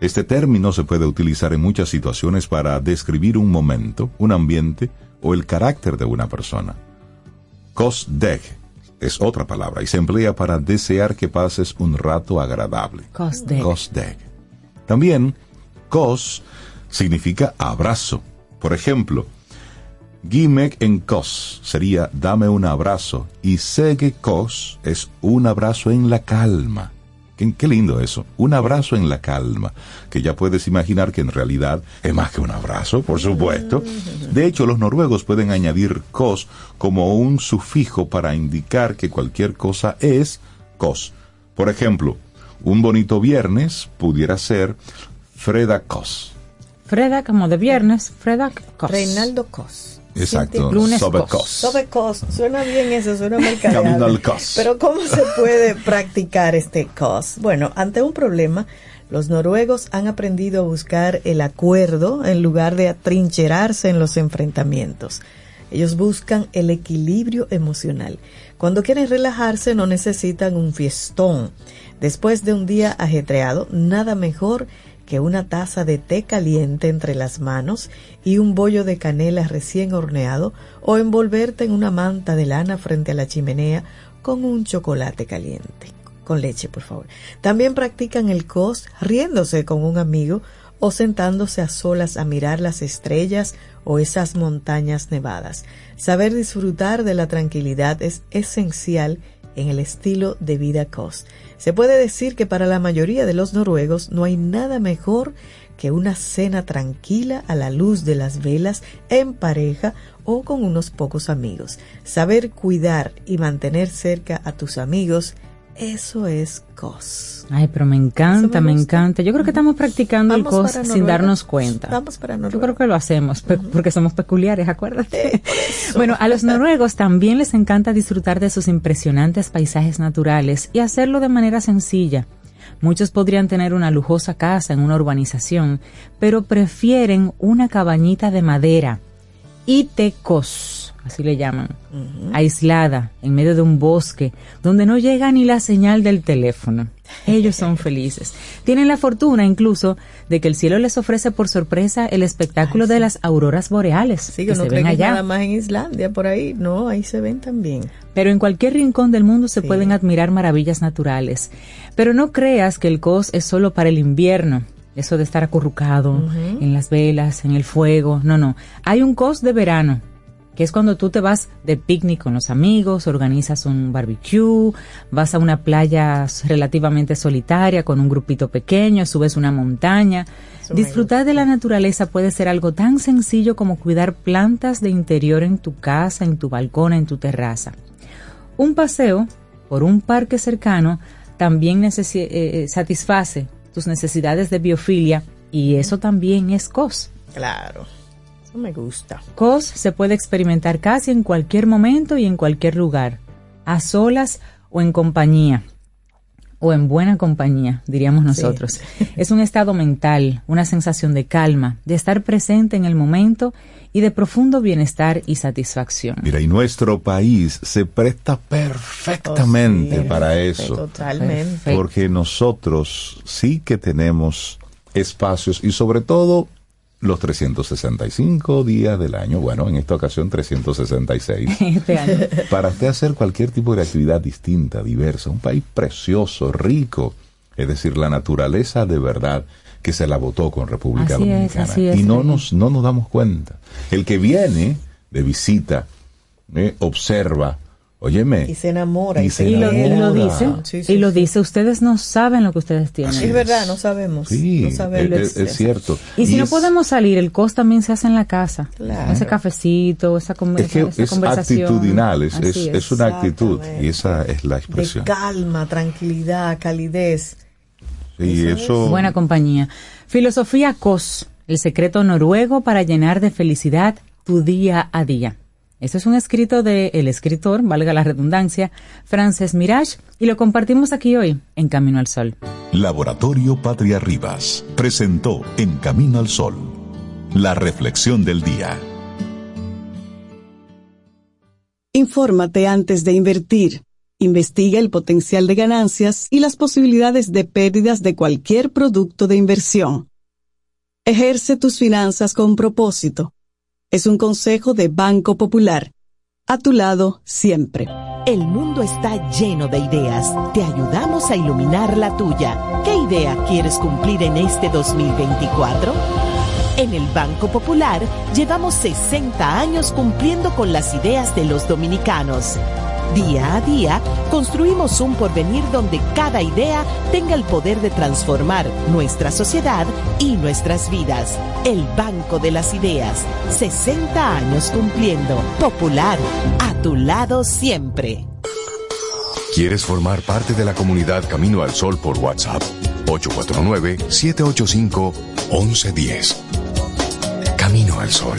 Este término se puede utilizar en muchas situaciones para describir un momento, un ambiente o el carácter de una persona. Kosdeg es otra palabra y se emplea para desear que pases un rato agradable. Kosdeg. También, kos significa abrazo. Por ejemplo, Gimek en kos sería dame un abrazo y Sege kos es un abrazo en la calma. Qué, qué lindo eso, un abrazo en la calma, que ya puedes imaginar que en realidad es más que un abrazo, por supuesto. De hecho, los noruegos pueden añadir kos como un sufijo para indicar que cualquier cosa es kos. Por ejemplo, un bonito viernes pudiera ser Freda kos. Freda, como de viernes, Freda Kos. Reinaldo Cos. Exacto, Lunes Sobe kos. kos. Sobe cos. Suena bien eso, suena mercadeable. Camino al cos. Pero ¿cómo se puede practicar este cos? Bueno, ante un problema, los noruegos han aprendido a buscar el acuerdo en lugar de atrincherarse en los enfrentamientos. Ellos buscan el equilibrio emocional. Cuando quieren relajarse no necesitan un fiestón. Después de un día ajetreado, nada mejor que una taza de té caliente entre las manos y un bollo de canela recién horneado o envolverte en una manta de lana frente a la chimenea con un chocolate caliente. Con leche, por favor. También practican el cos riéndose con un amigo o sentándose a solas a mirar las estrellas o esas montañas nevadas. Saber disfrutar de la tranquilidad es esencial en el estilo de vida COS. Se puede decir que para la mayoría de los noruegos no hay nada mejor que una cena tranquila a la luz de las velas en pareja o con unos pocos amigos. Saber cuidar y mantener cerca a tus amigos, eso es COS. Ay, pero me encanta, me encanta. Yo creo que estamos practicando el cos sin darnos cuenta. Vamos para Yo Noruega. creo que lo hacemos, porque somos peculiares, acuérdate. *laughs* Bueno, a los noruegos también les encanta disfrutar de sus impresionantes paisajes naturales y hacerlo de manera sencilla. Muchos podrían tener una lujosa casa en una urbanización, pero prefieren una cabañita de madera, itecos, así le llaman, aislada, en medio de un bosque, donde no llega ni la señal del teléfono. Ellos son *laughs* felices. Tienen la fortuna incluso de que el cielo les ofrece por sorpresa el espectáculo de las auroras boreales Sí, que que no se ven allá. nada más en Islandia, por ahí. No, ahí se ven también. Pero en cualquier rincón del mundo se Sí. pueden admirar maravillas naturales. Pero no creas que el COS es solo para el invierno. Eso de estar acurrucado en las velas, en el fuego. No, no. Hay un COS de verano, que es cuando tú te vas de picnic con los amigos, organizas un barbecue, vas a una playa relativamente solitaria con un grupito pequeño, subes una montaña. Eso Disfrutar de la naturaleza puede ser algo tan sencillo como cuidar plantas de interior en tu casa, en tu balcón, en tu terraza. Un paseo por un parque cercano también necesi- eh, satisface tus necesidades de biofilia y eso también es COS. Claro. Eso me gusta. COS se puede experimentar casi en cualquier momento y en cualquier lugar, a solas o en compañía, o en buena compañía, diríamos nosotros. Es un estado mental, una sensación de calma, de estar presente en el momento y de profundo bienestar y satisfacción. Mira, y nuestro país se presta perfectamente Oh, sí, para perfecto, eso. Totalmente. Porque nosotros sí que tenemos espacios y sobre todo los 365 días del año, bueno, en esta ocasión 366, *laughs* Este año. para usted hacer cualquier tipo de actividad distinta, diversa, un país precioso, rico, es decir, la naturaleza de verdad que se la votó con República Así es, Dominicana. así es, y no nos, no nos damos cuenta. El que viene de visita, eh, observa, óyeme, Y se enamora. Y se Y lo, y lo enamora. dice, Sí, sí, y lo dice, ustedes no saben lo que ustedes tienen. Así Es verdad, no sabemos. sí, no sabemos. es, es cierto. Y si no es- podemos salir, el cost también se hace en la casa. Claro. Ese cafecito, esa, com- es que esa es conversación. actitudinal, es, es, es una actitud y esa es la De expresión. calma, tranquilidad, calidez. Y eso, Buena compañía. Filosofía COS, el secreto noruego para llenar de felicidad tu día a día. Este es un escrito de el escritor, valga la redundancia, Frances Mirage, y lo compartimos aquí hoy en Camino al Sol. Laboratorio Patria Rivas presentó En Camino al Sol, la reflexión del día. Infórmate antes de invertir. Investiga el potencial de ganancias y las posibilidades de pérdidas de cualquier producto de inversión. Ejerce tus finanzas con propósito. Es un consejo de Banco Popular. A tu lado siempre. El mundo está lleno de ideas. Te ayudamos a iluminar la tuya. ¿Qué idea quieres cumplir en este 2024? En el Banco Popular llevamos 60 años cumpliendo con las ideas de los dominicanos. Día a día construimos un porvenir donde cada idea tenga el poder de transformar nuestra sociedad y nuestras vidas. El Banco de las Ideas. 60 años cumpliendo. Popular. A tu lado siempre. ¿Quieres formar parte de la comunidad Camino al Sol por WhatsApp? 849-785-1110. Camino al Sol.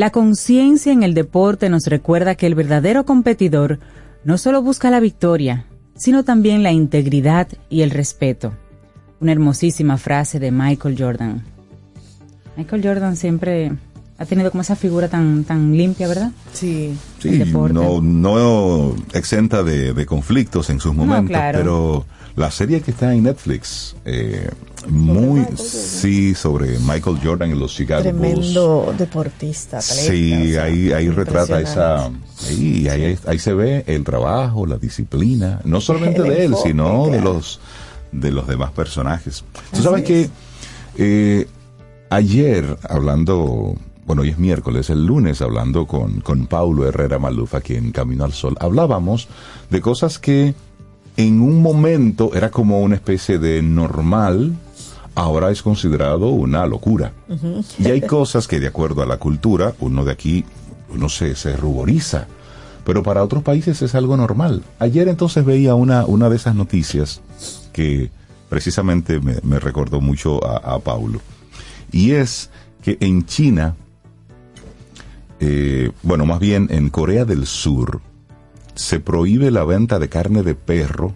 La conciencia en el deporte nos recuerda que el verdadero competidor no solo busca la victoria, sino también la integridad y el respeto. Una hermosísima frase de Michael Jordan. Michael Jordan siempre ha tenido como esa figura tan, tan limpia, ¿verdad? Sí. Sí, no, no exenta de, de conflictos en sus momentos, claro. pero la serie que está en Netflix, eh, muy, sí, sobre Michael Jordan y los Chicago Bulls. Tremendo deportista. atleta, Sí, o sea, ahí, ahí retrata esa... Ahí, ahí, ahí se ve el trabajo, la disciplina, no *laughs* solamente de él, enfoque, sino de los de los demás personajes. Tú sabes que eh, ayer, hablando, bueno, hoy es miércoles, el lunes, hablando con, con Paulo Herrera Maluf, aquí en Camino al Sol, hablábamos de cosas que en un momento era como una especie de normal, ahora es considerado una locura. Y hay cosas que de acuerdo a la cultura, uno de aquí, uno se, se ruboriza, pero para otros países es algo normal. Ayer entonces veía una, una de esas noticias que precisamente me, me recordó mucho a, a Paulo. Y es que en China, eh, bueno, más bien en Corea del Sur, se prohíbe la venta de carne de perro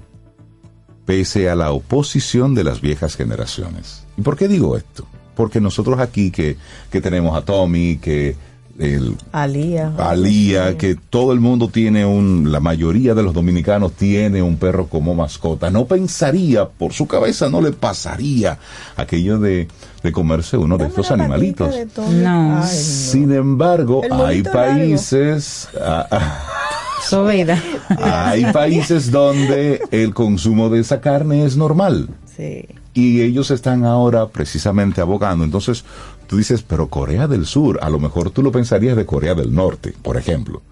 pese a la oposición de las viejas generaciones. ¿Y por qué digo esto? Porque nosotros aquí que, que tenemos a Tommy, que el, Alía. Alía, Sí. que todo el mundo tiene un, la mayoría de los dominicanos tiene un perro como mascota. No pensaría, por su cabeza no le pasaría aquello de, de comerse uno de estos animalitos. de. No. Ay, no. Sin embargo, hay países, ah, ah, Sobeida. hay países donde el consumo de esa carne es normal. Sí. Y ellos están ahora precisamente abogando. Entonces, tú dices, pero Corea del Sur, a lo mejor tú lo pensarías de Corea del Norte, por ejemplo.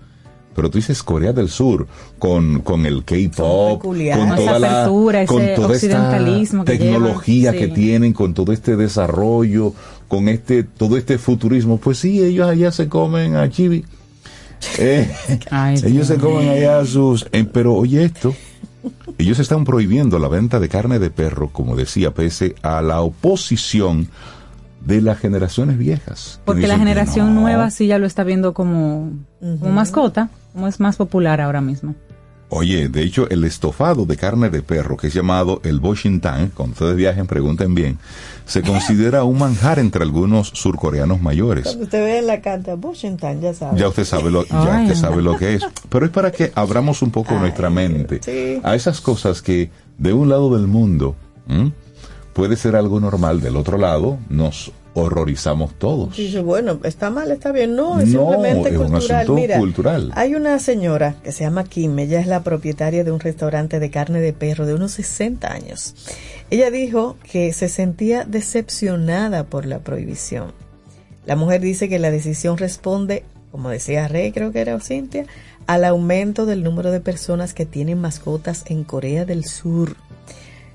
Pero tú dices Corea del Sur, con, con el K-pop, con Esa toda la apertura, con ese toda esta occidentalismo que tecnología que sí. tienen, con todo este desarrollo, con este todo este futurismo. Pues sí, ellos allá se comen a chibi. Eh, *laughs* Ay, ellos se comen allá sus... eh, pero oye esto, ellos están prohibiendo la venta de carne de perro, como decía, pese a la oposición de las generaciones viejas. que Porque la generación no. nueva sí ya lo está viendo como, como mascota, como es más popular ahora mismo. Oye, de hecho, el estofado de carne de perro, que es llamado el Boshintang, cuando ustedes viajen, pregunten bien, se *laughs* considera un manjar entre algunos surcoreanos mayores. Cuando usted ve en la carta Washington, ya sabe. Ya usted sabe lo, ya Ay. usted sabe lo que es. Pero es para que abramos un poco nuestra mente sí. a esas cosas que de un lado del mundo ¿m? puede ser algo normal, del otro lado nos horrorizamos todos. Dice, bueno, está mal, está bien. No, es No, simplemente es un cultural. asunto Mira, cultural. hay una señora que se llama Kim, ella es la propietaria de un restaurante de carne de perro de unos 60 años. Ella dijo que se sentía decepcionada por la prohibición. La mujer dice que la decisión responde, como decía Rey, creo que era o Cintia, al aumento del número de personas que tienen mascotas en Corea del Sur.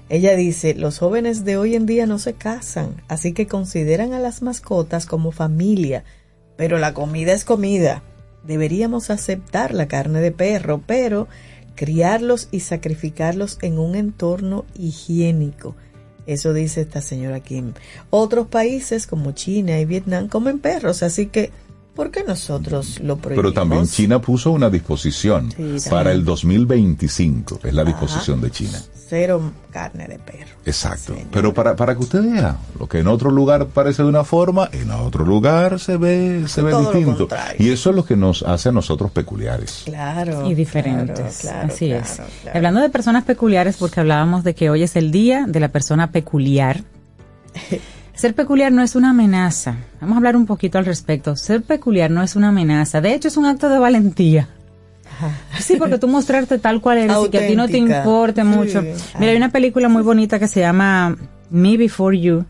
Ella dice, los jóvenes de hoy en día no se casan, así que consideran a las mascotas como familia, pero la comida es comida. Deberíamos aceptar la carne de perro, pero criarlos y sacrificarlos en un entorno higiénico. Eso dice esta señora Kim. Otros países como China y Vietnam comen perros, así que ¿por qué nosotros lo prohibimos? Pero también China puso una disposición Sí, para el 2025, es la disposición de China. Cero carne de perro. Exacto. Pero para, para que usted vea, lo que en otro lugar parece de una forma, en otro lugar se ve, se ve Todo distinto. Y eso es lo que nos hace a nosotros peculiares. Claro. y diferentes. claro, claro, Así claro, es. claro. Hablando de personas peculiares, porque hablábamos de que hoy es el día de la persona peculiar. *laughs* Ser peculiar no es una amenaza. Vamos a hablar un poquito al respecto. Ser peculiar no es una amenaza. De hecho, es un acto de valentía. Sí, porque tú mostrarte tal cual eres y que a ti no te importe Sí. mucho. Mira, hay una película muy bonita que se llama Me Before You,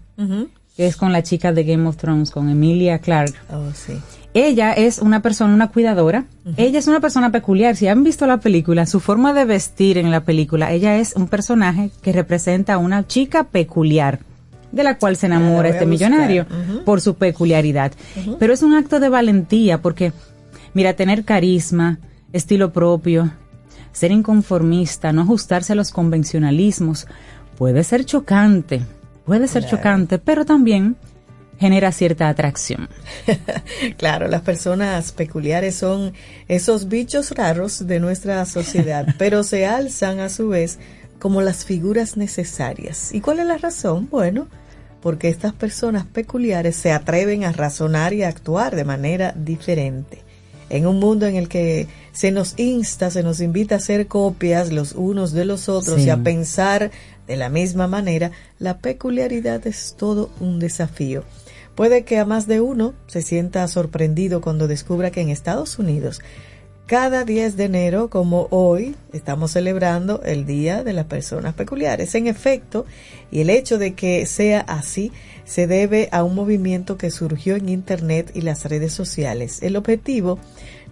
que es con la chica de Game of Thrones, con Emilia Clarke. Oh, sí. Ella es una persona, una cuidadora. Ella es una persona peculiar. Si han visto la película, su forma de vestir en la película, ella es un personaje que representa a una chica peculiar, de la cual se Ah, enamora este millonario por su peculiaridad. Pero es un acto de valentía porque, mira, tener carisma, estilo propio, ser inconformista, no ajustarse a los convencionalismos, puede ser chocante, puede ser Claro. chocante, pero también genera cierta atracción. *laughs* Claro, las personas peculiares son esos bichos raros de nuestra sociedad, *laughs* pero se alzan a su vez como las figuras necesarias. ¿Y cuál es la razón? Bueno, porque estas personas peculiares se atreven a razonar y a actuar de manera diferente. En un mundo en el que se nos insta, se nos invita a hacer copias los unos de los otros Sí. y a pensar de la misma manera, la peculiaridad es todo un desafío. Puede que a más de uno se sienta sorprendido cuando descubra que en Estados Unidos, cada 10 de enero, como hoy, estamos celebrando el Día de las Personas Peculiares. En efecto, y el hecho de que sea así se debe a un movimiento que surgió en Internet y las redes sociales. El objetivo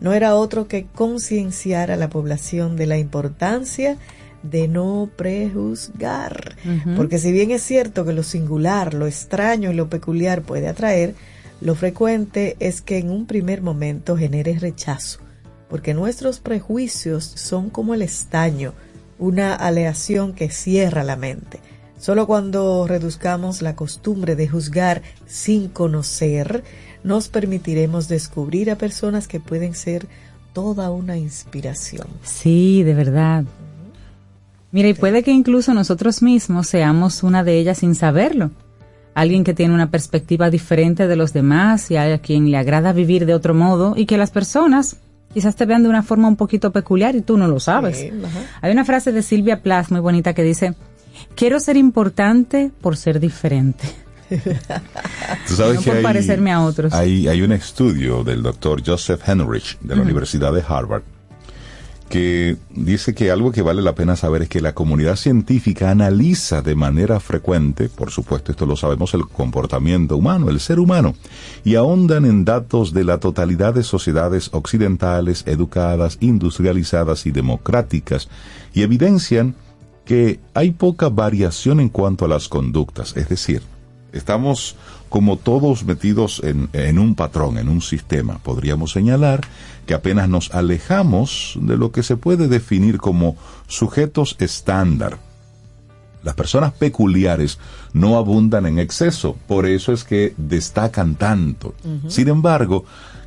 no era otro que concienciar a la población de la importancia de no prejuzgar. Porque si bien es cierto que lo singular, lo extraño y lo peculiar puede atraer, lo frecuente es que en un primer momento genere rechazo, porque nuestros prejuicios son como el estaño, una aleación que cierra la mente. Solo cuando reduzcamos la costumbre de juzgar sin conocer, nos permitiremos descubrir a personas que pueden ser toda una inspiración. Sí, de verdad. Mira, y puede que incluso nosotros mismos seamos una de ellas sin saberlo. Alguien que tiene una perspectiva diferente de los demás y a quien le agrada vivir de otro modo y que las personas quizás te vean de una forma un poquito peculiar y tú no lo sabes. Sí. Hay una frase de Silvia Plath muy bonita que dice, quiero ser importante por ser diferente. Tú sabes No que por hay, parecerme a otros. Hay, hay un estudio del doctor Joseph Henrich de la. Universidad de Harvard que dice que algo que vale la pena saber es que la comunidad científica analiza de manera frecuente, por supuesto esto lo sabemos, el comportamiento humano, el ser humano, y ahondan en datos de la totalidad de sociedades occidentales, educadas, industrializadas y democráticas, y evidencian que hay poca variación en cuanto a las conductas, es decir, estamos como todos metidos en, en un patrón, en un sistema. Podríamos señalar que apenas nos alejamos de lo que se puede definir como sujetos estándar. Las personas peculiares no abundan en exceso, por eso es que destacan tanto. Sin embargo,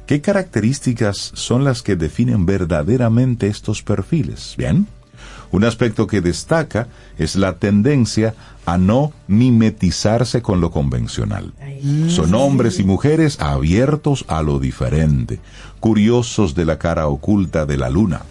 ¿qué características son las que definen verdaderamente estos perfiles? Bien, un aspecto que destaca es la tendencia a no mimetizarse con lo convencional. Son hombres y mujeres abiertos a lo diferente, curiosos de la cara oculta de la luna,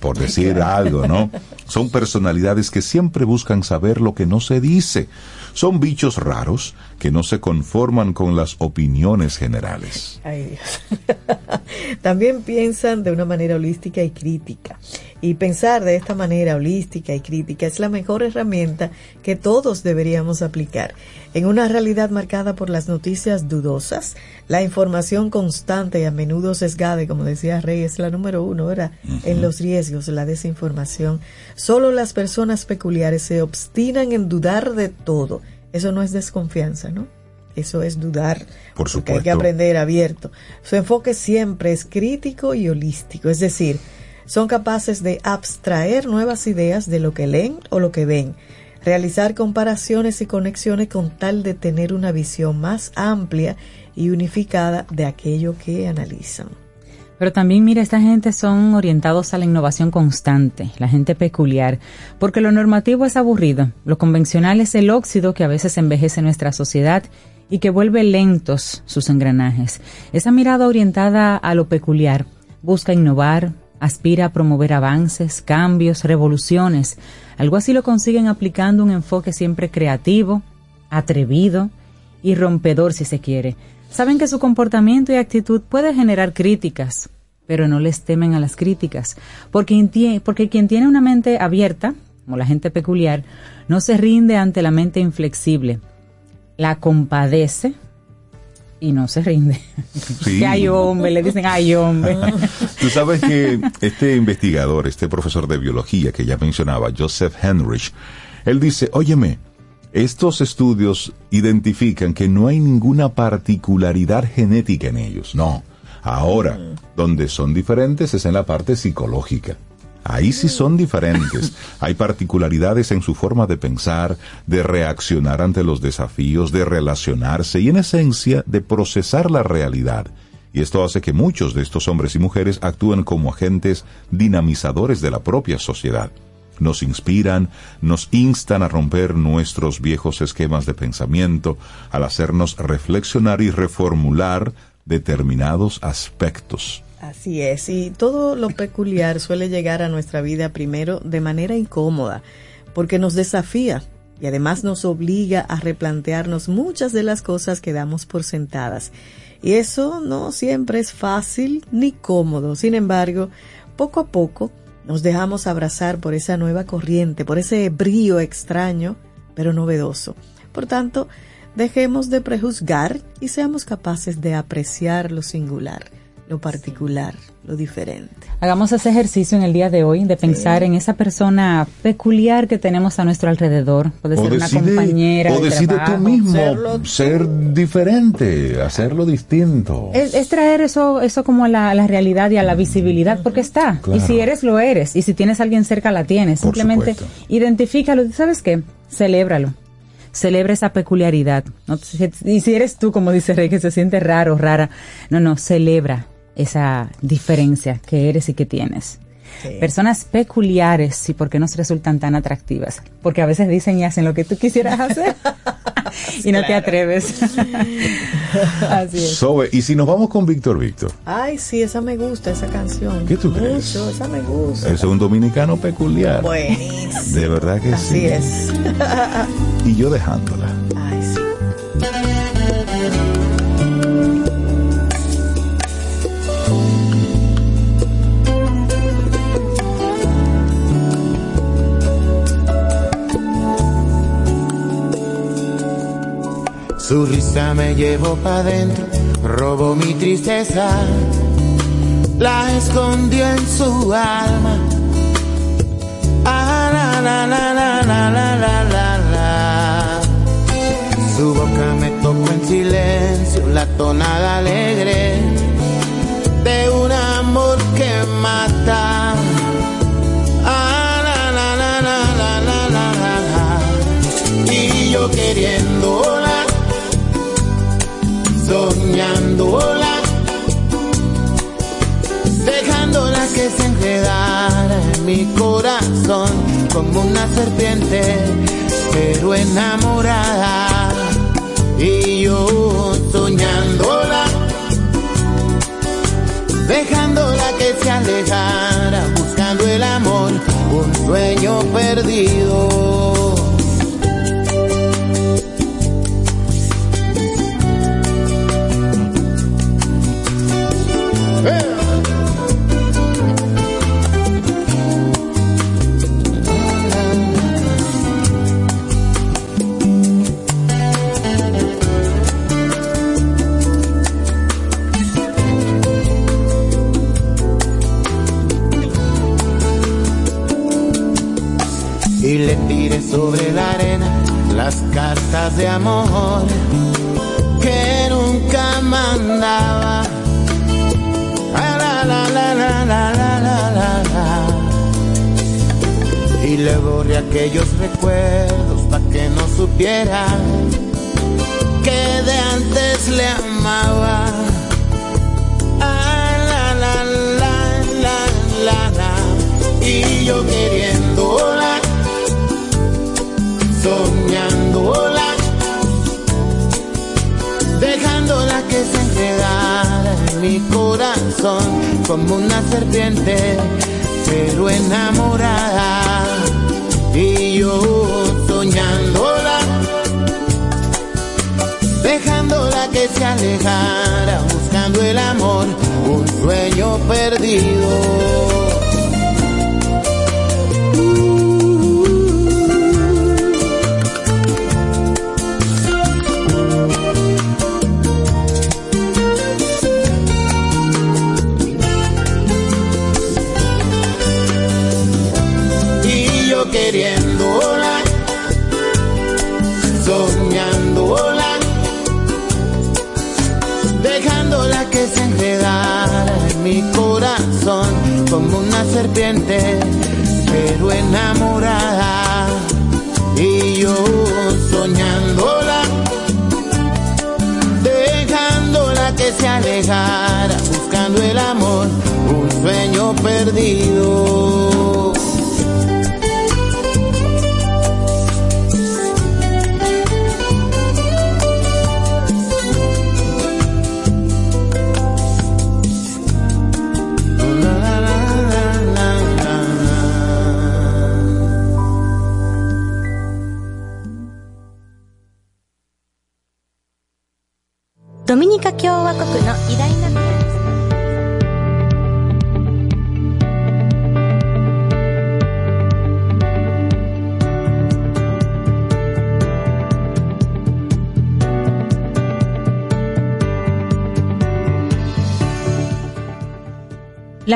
por decir algo, ¿no? Son personalidades que siempre buscan saber lo que no se dice. Son bichos raros que no se conforman con las opiniones generales. Ay, Dios. *laughs* También piensan de una manera holística y crítica. Y pensar de esta manera holística y crítica es la mejor herramienta que todos deberíamos aplicar. En una realidad marcada por las noticias dudosas, la información constante y a menudo sesgada, y como decía Rey, es la número uno, ¿verdad? En los riesgos, la desinformación. Solo las personas peculiares se obstinan en dudar de todo. Eso no es desconfianza, ¿no? Eso es dudar. Por Porque hay que supuesto. aprender abierto. Su enfoque siempre es crítico y holístico, es decir, son capaces de abstraer nuevas ideas de lo que leen o lo que ven, realizar comparaciones y conexiones con tal de tener una visión más amplia y unificada de aquello que analizan. Pero también, mira, esta gente son orientados a la innovación constante, la gente peculiar, porque lo normativo es aburrido, lo convencional es el óxido que a veces envejece nuestra sociedad y que vuelve lentos sus engranajes. Esa mirada orientada a lo peculiar busca innovar, aspira a promover avances, cambios, revoluciones. Algo así lo consiguen aplicando un enfoque siempre creativo, atrevido y rompedor si se quiere. Saben que su comportamiento y actitud puede generar críticas, pero no les temen a las críticas, porque, porque quien tiene una mente abierta, como la gente peculiar, no se rinde ante la mente inflexible, la compadece y no se rinde. *laughs* Sí. Hay hombre, le dicen ay hombre. *laughs* Tú sabes que este investigador, este profesor de biología que ya mencionaba, Joseph Henrich, él dice, óyeme, estos estudios identifican que no hay ninguna particularidad genética en ellos, no. Ahora, donde son diferentes es en la parte psicológica. Ahí sí son diferentes. *laughs* Hay particularidades en su forma de pensar, de reaccionar ante los desafíos, de relacionarse y en esencia de procesar la realidad. Y esto hace que muchos de estos hombres y mujeres actúen como agentes dinamizadores de la propia sociedad. Nos inspiran, nos instan a romper nuestros viejos esquemas de pensamiento, al hacernos reflexionar y reformular determinados aspectos. Así es, y todo lo peculiar suele llegar a nuestra vida primero de manera incómoda, porque nos desafía y además nos obliga a replantearnos muchas de las cosas que damos por sentadas. Y eso no siempre es fácil ni cómodo. Sin embargo, poco a poco nos dejamos abrazar por esa nueva corriente, por ese brío extraño, pero novedoso. Por tanto, dejemos de prejuzgar y seamos capaces de apreciar lo singular, lo particular, lo diferente. Hagamos ese ejercicio en el día de hoy de pensar en esa persona peculiar que tenemos a nuestro alrededor. Puede ser una compañera. o de decide tú mismo ser diferente, hacerlo distinto. Es, es traer eso, eso como a la, la realidad y a la visibilidad, porque está. Claro. Y si eres, lo eres. Y si tienes a alguien cerca, la tienes. Por Simplemente supuesto. identifícalo. ¿Sabes qué? Celébralo. Celebra esa peculiaridad. ¿no? Y si eres tú, como dice Rey, que se siente raro, rara, no, no, celebra esa diferencia que eres y que tienes. Personas peculiares, ¿y por qué nos resultan tan atractivas? Porque a veces dicen y hacen lo que tú quisieras hacer *laughs* *laughs* y no te atreves. *laughs* Así es. Sobe, y si nos vamos con Víctor Víctor, Ay, sí, esa me gusta, esa canción. ¿Qué tú crees? Mucho, esa me gusta. es un dominicano peculiar. Buenísimo. De verdad que Así sí. es. Y yo dejándola. Ay, sí. Su risa me llevó pa' dentro, robó mi tristeza, la escondió en su alma. Ah, la, la, la, la, la, la, la, la, la. Su boca me tocó en silencio, la tonada alegre de un amor que mata. Ah, la, la, la, la, la, la, la, la engañándola, dejándola que se enredara en mi corazón como una serpiente, pero enamorada. Y yo soñándola, dejándola que se alejara, buscando el amor, un sueño perdido. Las cartas de amor que nunca mandaba. Ah, la, la, la, la, la, la, la, la, la. Y le borré aquellos recuerdos para que no supiera que de antes le amaba. Ah, la, la, la, la, la, la. Y yo queriéndola dejándola que se enredara en mi corazón como una serpiente, pero enamorada. Y yo soñándola, dejándola que se alejara, buscando el amor, un sueño perdido.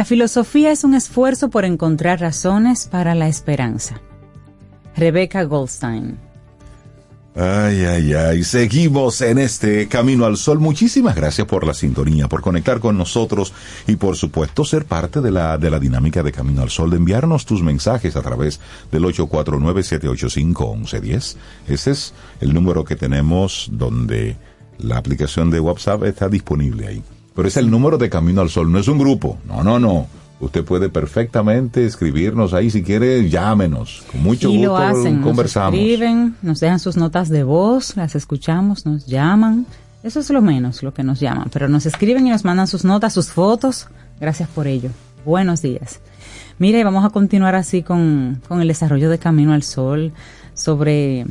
La filosofía es un esfuerzo por encontrar razones para la esperanza. Rebecca Goldstein. Ay, ay, ay. Seguimos en este Camino al Sol. Muchísimas gracias por la sintonía, por conectar con nosotros y por supuesto ser parte de la, de la dinámica de Camino al Sol, de enviarnos tus mensajes a través del 849-785-1110. Ese es el número que tenemos donde la aplicación de WhatsApp está disponible ahí. Pero es el número de Camino al Sol, no es un grupo. No, no, no. Usted puede perfectamente escribirnos ahí si quiere, llámenos. Con mucho y gusto lo hacen, conversamos. nos escriben, nos dejan sus notas de voz, las escuchamos, nos llaman. Eso es lo menos lo que nos llaman, pero nos escriben y nos mandan sus notas, sus fotos. Gracias por ello. Buenos días. Mira, y vamos a continuar así con, con el desarrollo de Camino al Sol sobre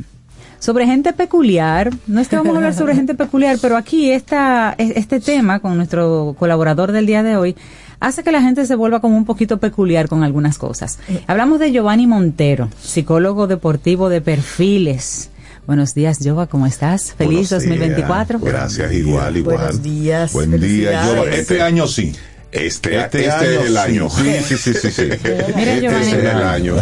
sobre gente peculiar. No es que vamos a hablar sobre gente peculiar, pero aquí esta, este tema con nuestro colaborador del día de hoy hace que la gente se vuelva como un poquito peculiar con algunas cosas. Hablamos de Giovanni Montero, psicólogo deportivo de perfiles. Buenos días, Jova, ¿cómo estás? Feliz Buenos 2024. días. Gracias, igual, igual. Buenos días. Buen día. Jova. Este año sí. Este, Este este, año es el año. Sí, sí, sí, sí, sí. *laughs* Mira, Este Giovanni. es el año.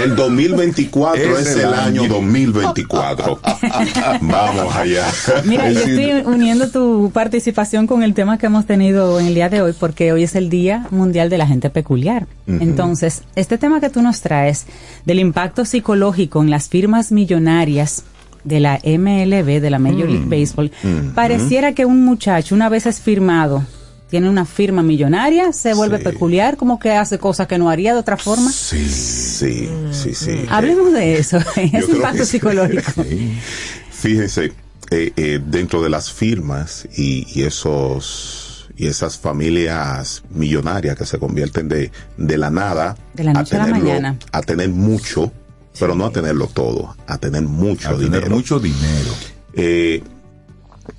El 2024 es, Es el el año año. 2024. *laughs* Vamos allá. Mira, yo estoy uniendo tu participación con el tema que hemos tenido en el día de hoy, porque hoy es el Día Mundial de la Gente Peculiar. Entonces, este tema que tú nos traes del impacto psicológico en las firmas millonarias de la MLB, de la Major League Baseball, pareciera que un muchacho, una vez es firmado tiene una firma millonaria, se vuelve Sí. peculiar, como que hace cosas que no haría de otra forma. Sí, sí, sí, sí. Hablemos de eso, *laughs* ese impacto que sí. psicológico. *laughs* Fíjense, eh, eh, dentro de las firmas y, y esos y esas familias millonarias que se convierten de, de la nada De la noche a la mañana. a tener mucho, pero no a tenerlo todo, a tener mucho A tener dinero. mucho dinero. Eh,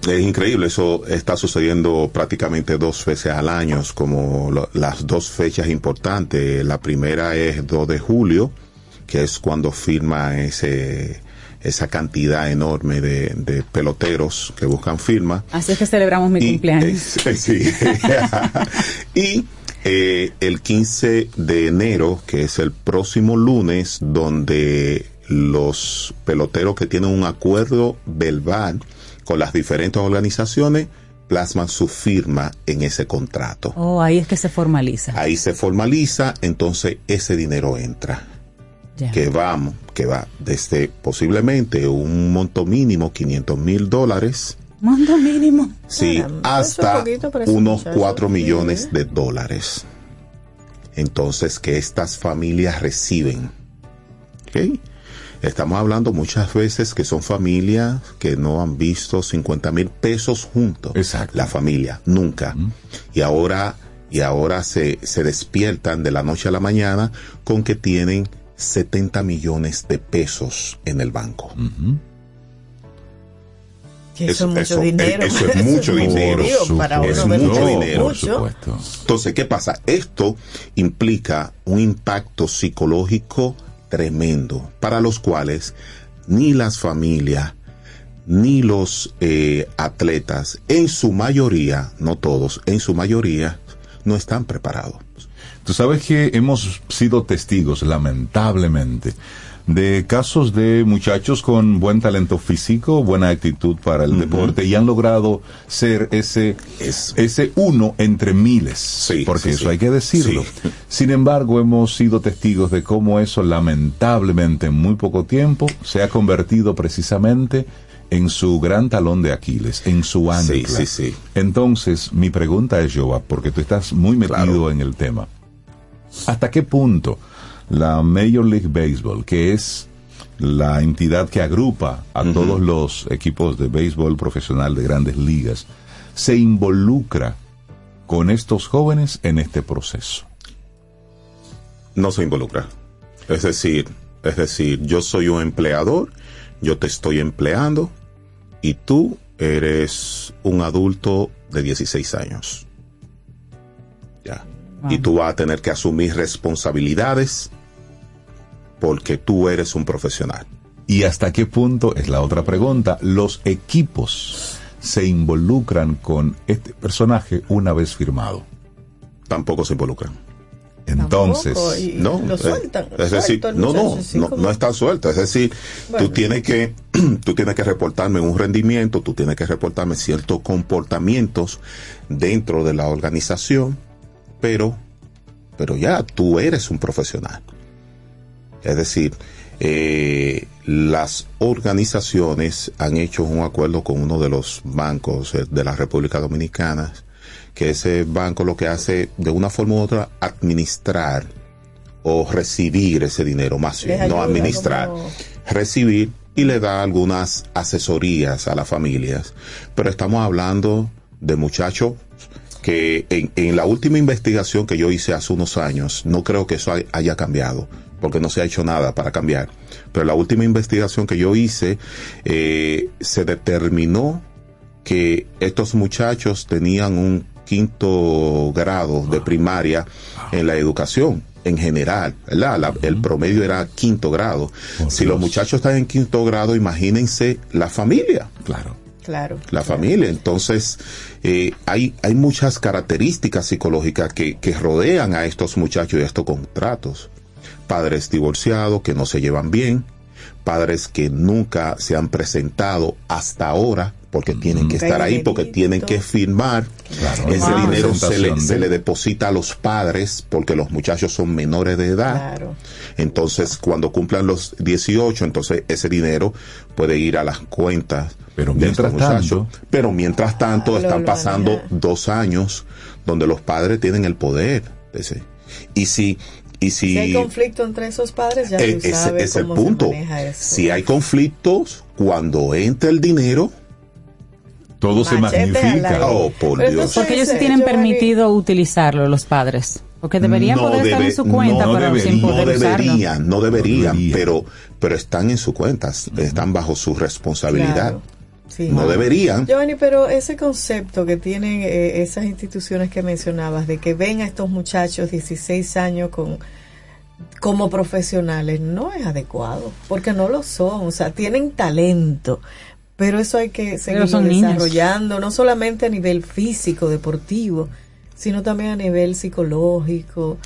es increíble, eso está sucediendo prácticamente dos veces al año, como lo- las dos fechas importantes. La primera es 2 de julio, que es cuando firma ese, esa cantidad enorme de, de peloteros que buscan firma. Así es que celebramos mi cumpleaños. Eh, *laughs* sí. *laughs* y eh, el 15 de enero, que es el próximo lunes, donde los peloteros que tienen un acuerdo verbal con las diferentes organizaciones plasman su firma en ese contrato. Oh, ahí es que se formaliza. Ahí se formaliza, entonces ese dinero entra. Ya. Que va, que va desde posiblemente un monto mínimo, 500 mil dólares, Mando mínimo. Sí, hasta unos muchacho. 4 Sí. millones de dólares. Entonces, que estas familias reciben. ¿Ok? Estamos hablando muchas veces que son familias que no han visto 50 mil pesos juntos. Exacto. La familia, nunca. Y ahora, y ahora se, se despiertan de la noche a la mañana con que tienen 70 millones de pesos en el banco. Que eso, es mucho eso- dinero. eso es *laughs* mucho dinero. Para Es uno verlo mucho dinero. Por mucho. supuesto. Entonces, ¿qué pasa? Esto implica un impacto psicológico tremendo para los cuales ni las familias ni los eh, atletas, en su mayoría, no todos, en su mayoría, no están preparados. Tú sabes que hemos sido testigos, lamentablemente, de casos de muchachos con buen talento físico, buena actitud para el deporte y han logrado ser ese, ese uno entre miles, porque sí, eso sí. hay que decirlo. Sin embargo, hemos sido testigos de cómo eso lamentablemente en muy poco tiempo se ha convertido precisamente en su gran talón de Aquiles, en su ancla. sí, sí. Entonces, mi pregunta es, Joa, porque tú estás muy metido en el tema. ¿Hasta qué punto la Major League Baseball, que es la entidad que agrupa a todos los equipos de béisbol profesional de grandes ligas, se involucra con estos jóvenes en este proceso? No se involucra. Es decir, es decir, yo soy un empleador, yo te estoy empleando y tú eres un adulto de 16 años. Ya. Y tú vas a tener que asumir responsabilidades porque tú eres un profesional. ¿Y hasta qué punto, es la otra pregunta, los equipos se involucran con este personaje una vez firmado? Tampoco se involucran. Entonces, Tampoco, No, lo eh, sueltan. es decir, no, no, no, como- no está suelto. Es decir, Bueno. tú tienes que, *clears throat* tú tienes que reportarme un rendimiento, tú tienes que reportarme ciertos comportamientos dentro de la organización, pero, pero ya tú eres un profesional. Es decir, eh, las organizaciones han hecho un acuerdo con uno de los bancos eh, de la República Dominicana, que ese banco lo que hace de una forma u otra administrar o recibir ese dinero, más bien, no administrar, como- recibir y le da algunas asesorías a las familias. Pero estamos hablando de muchachos que en, en la última investigación que yo hice hace unos años, no creo que eso hay- haya cambiado, porque no se ha hecho nada para cambiar. Pero la última investigación que yo hice, eh, se determinó que estos muchachos tenían un quinto grado de primaria en la educación en general, ¿verdad? La- el promedio era quinto grado. si los muchachos están en quinto grado, imagínense la familia. Claro. Claro. La familia. Entonces, eh, hay, hay muchas características psicológicas que, que rodean a estos muchachos y a estos contratos. Padres divorciados que no se llevan bien, padres que nunca se han presentado hasta ahora porque tienen que estar ahí, porque tienen que firmar. Ese Wow. dinero se le, se deposita a los padres porque los muchachos son menores de edad. Entonces, cuando cumplan los 18, entonces ese dinero puede ir a las cuentas Pero de mientras estos muchachos. tanto- Pero mientras tanto Ah, están lo pasando dos años donde los padres tienen el poder. Ese. Y si, y si, Si hay conflicto entre esos padres, ya eh, tú ese sabes es el cómo se punto. maneja eso. Si hay conflictos, cuando entra el dinero, todo se Machete magnifica. oh, por Pero Dios. entonces- Porque ellos sí Ese, tienen Giovanni- permitido utilizarlo, los padres. Porque deberían No poder estar en su cuenta, no pero sin debería- no poder usarlo. deberían, no deberían, deberían. pero, pero están en sus cuentas, están bajo su responsabilidad. Claro. Sí. No deberían. Giovanni, pero ese concepto que tienen eh, esas instituciones que mencionabas, de que ven a estos muchachos 16 años con como profesionales, no es adecuado, porque no lo son, o sea, tienen talento, pero eso hay que seguir niños. desarrollando, no solamente a nivel físico, deportivo, sino también a nivel psicológico,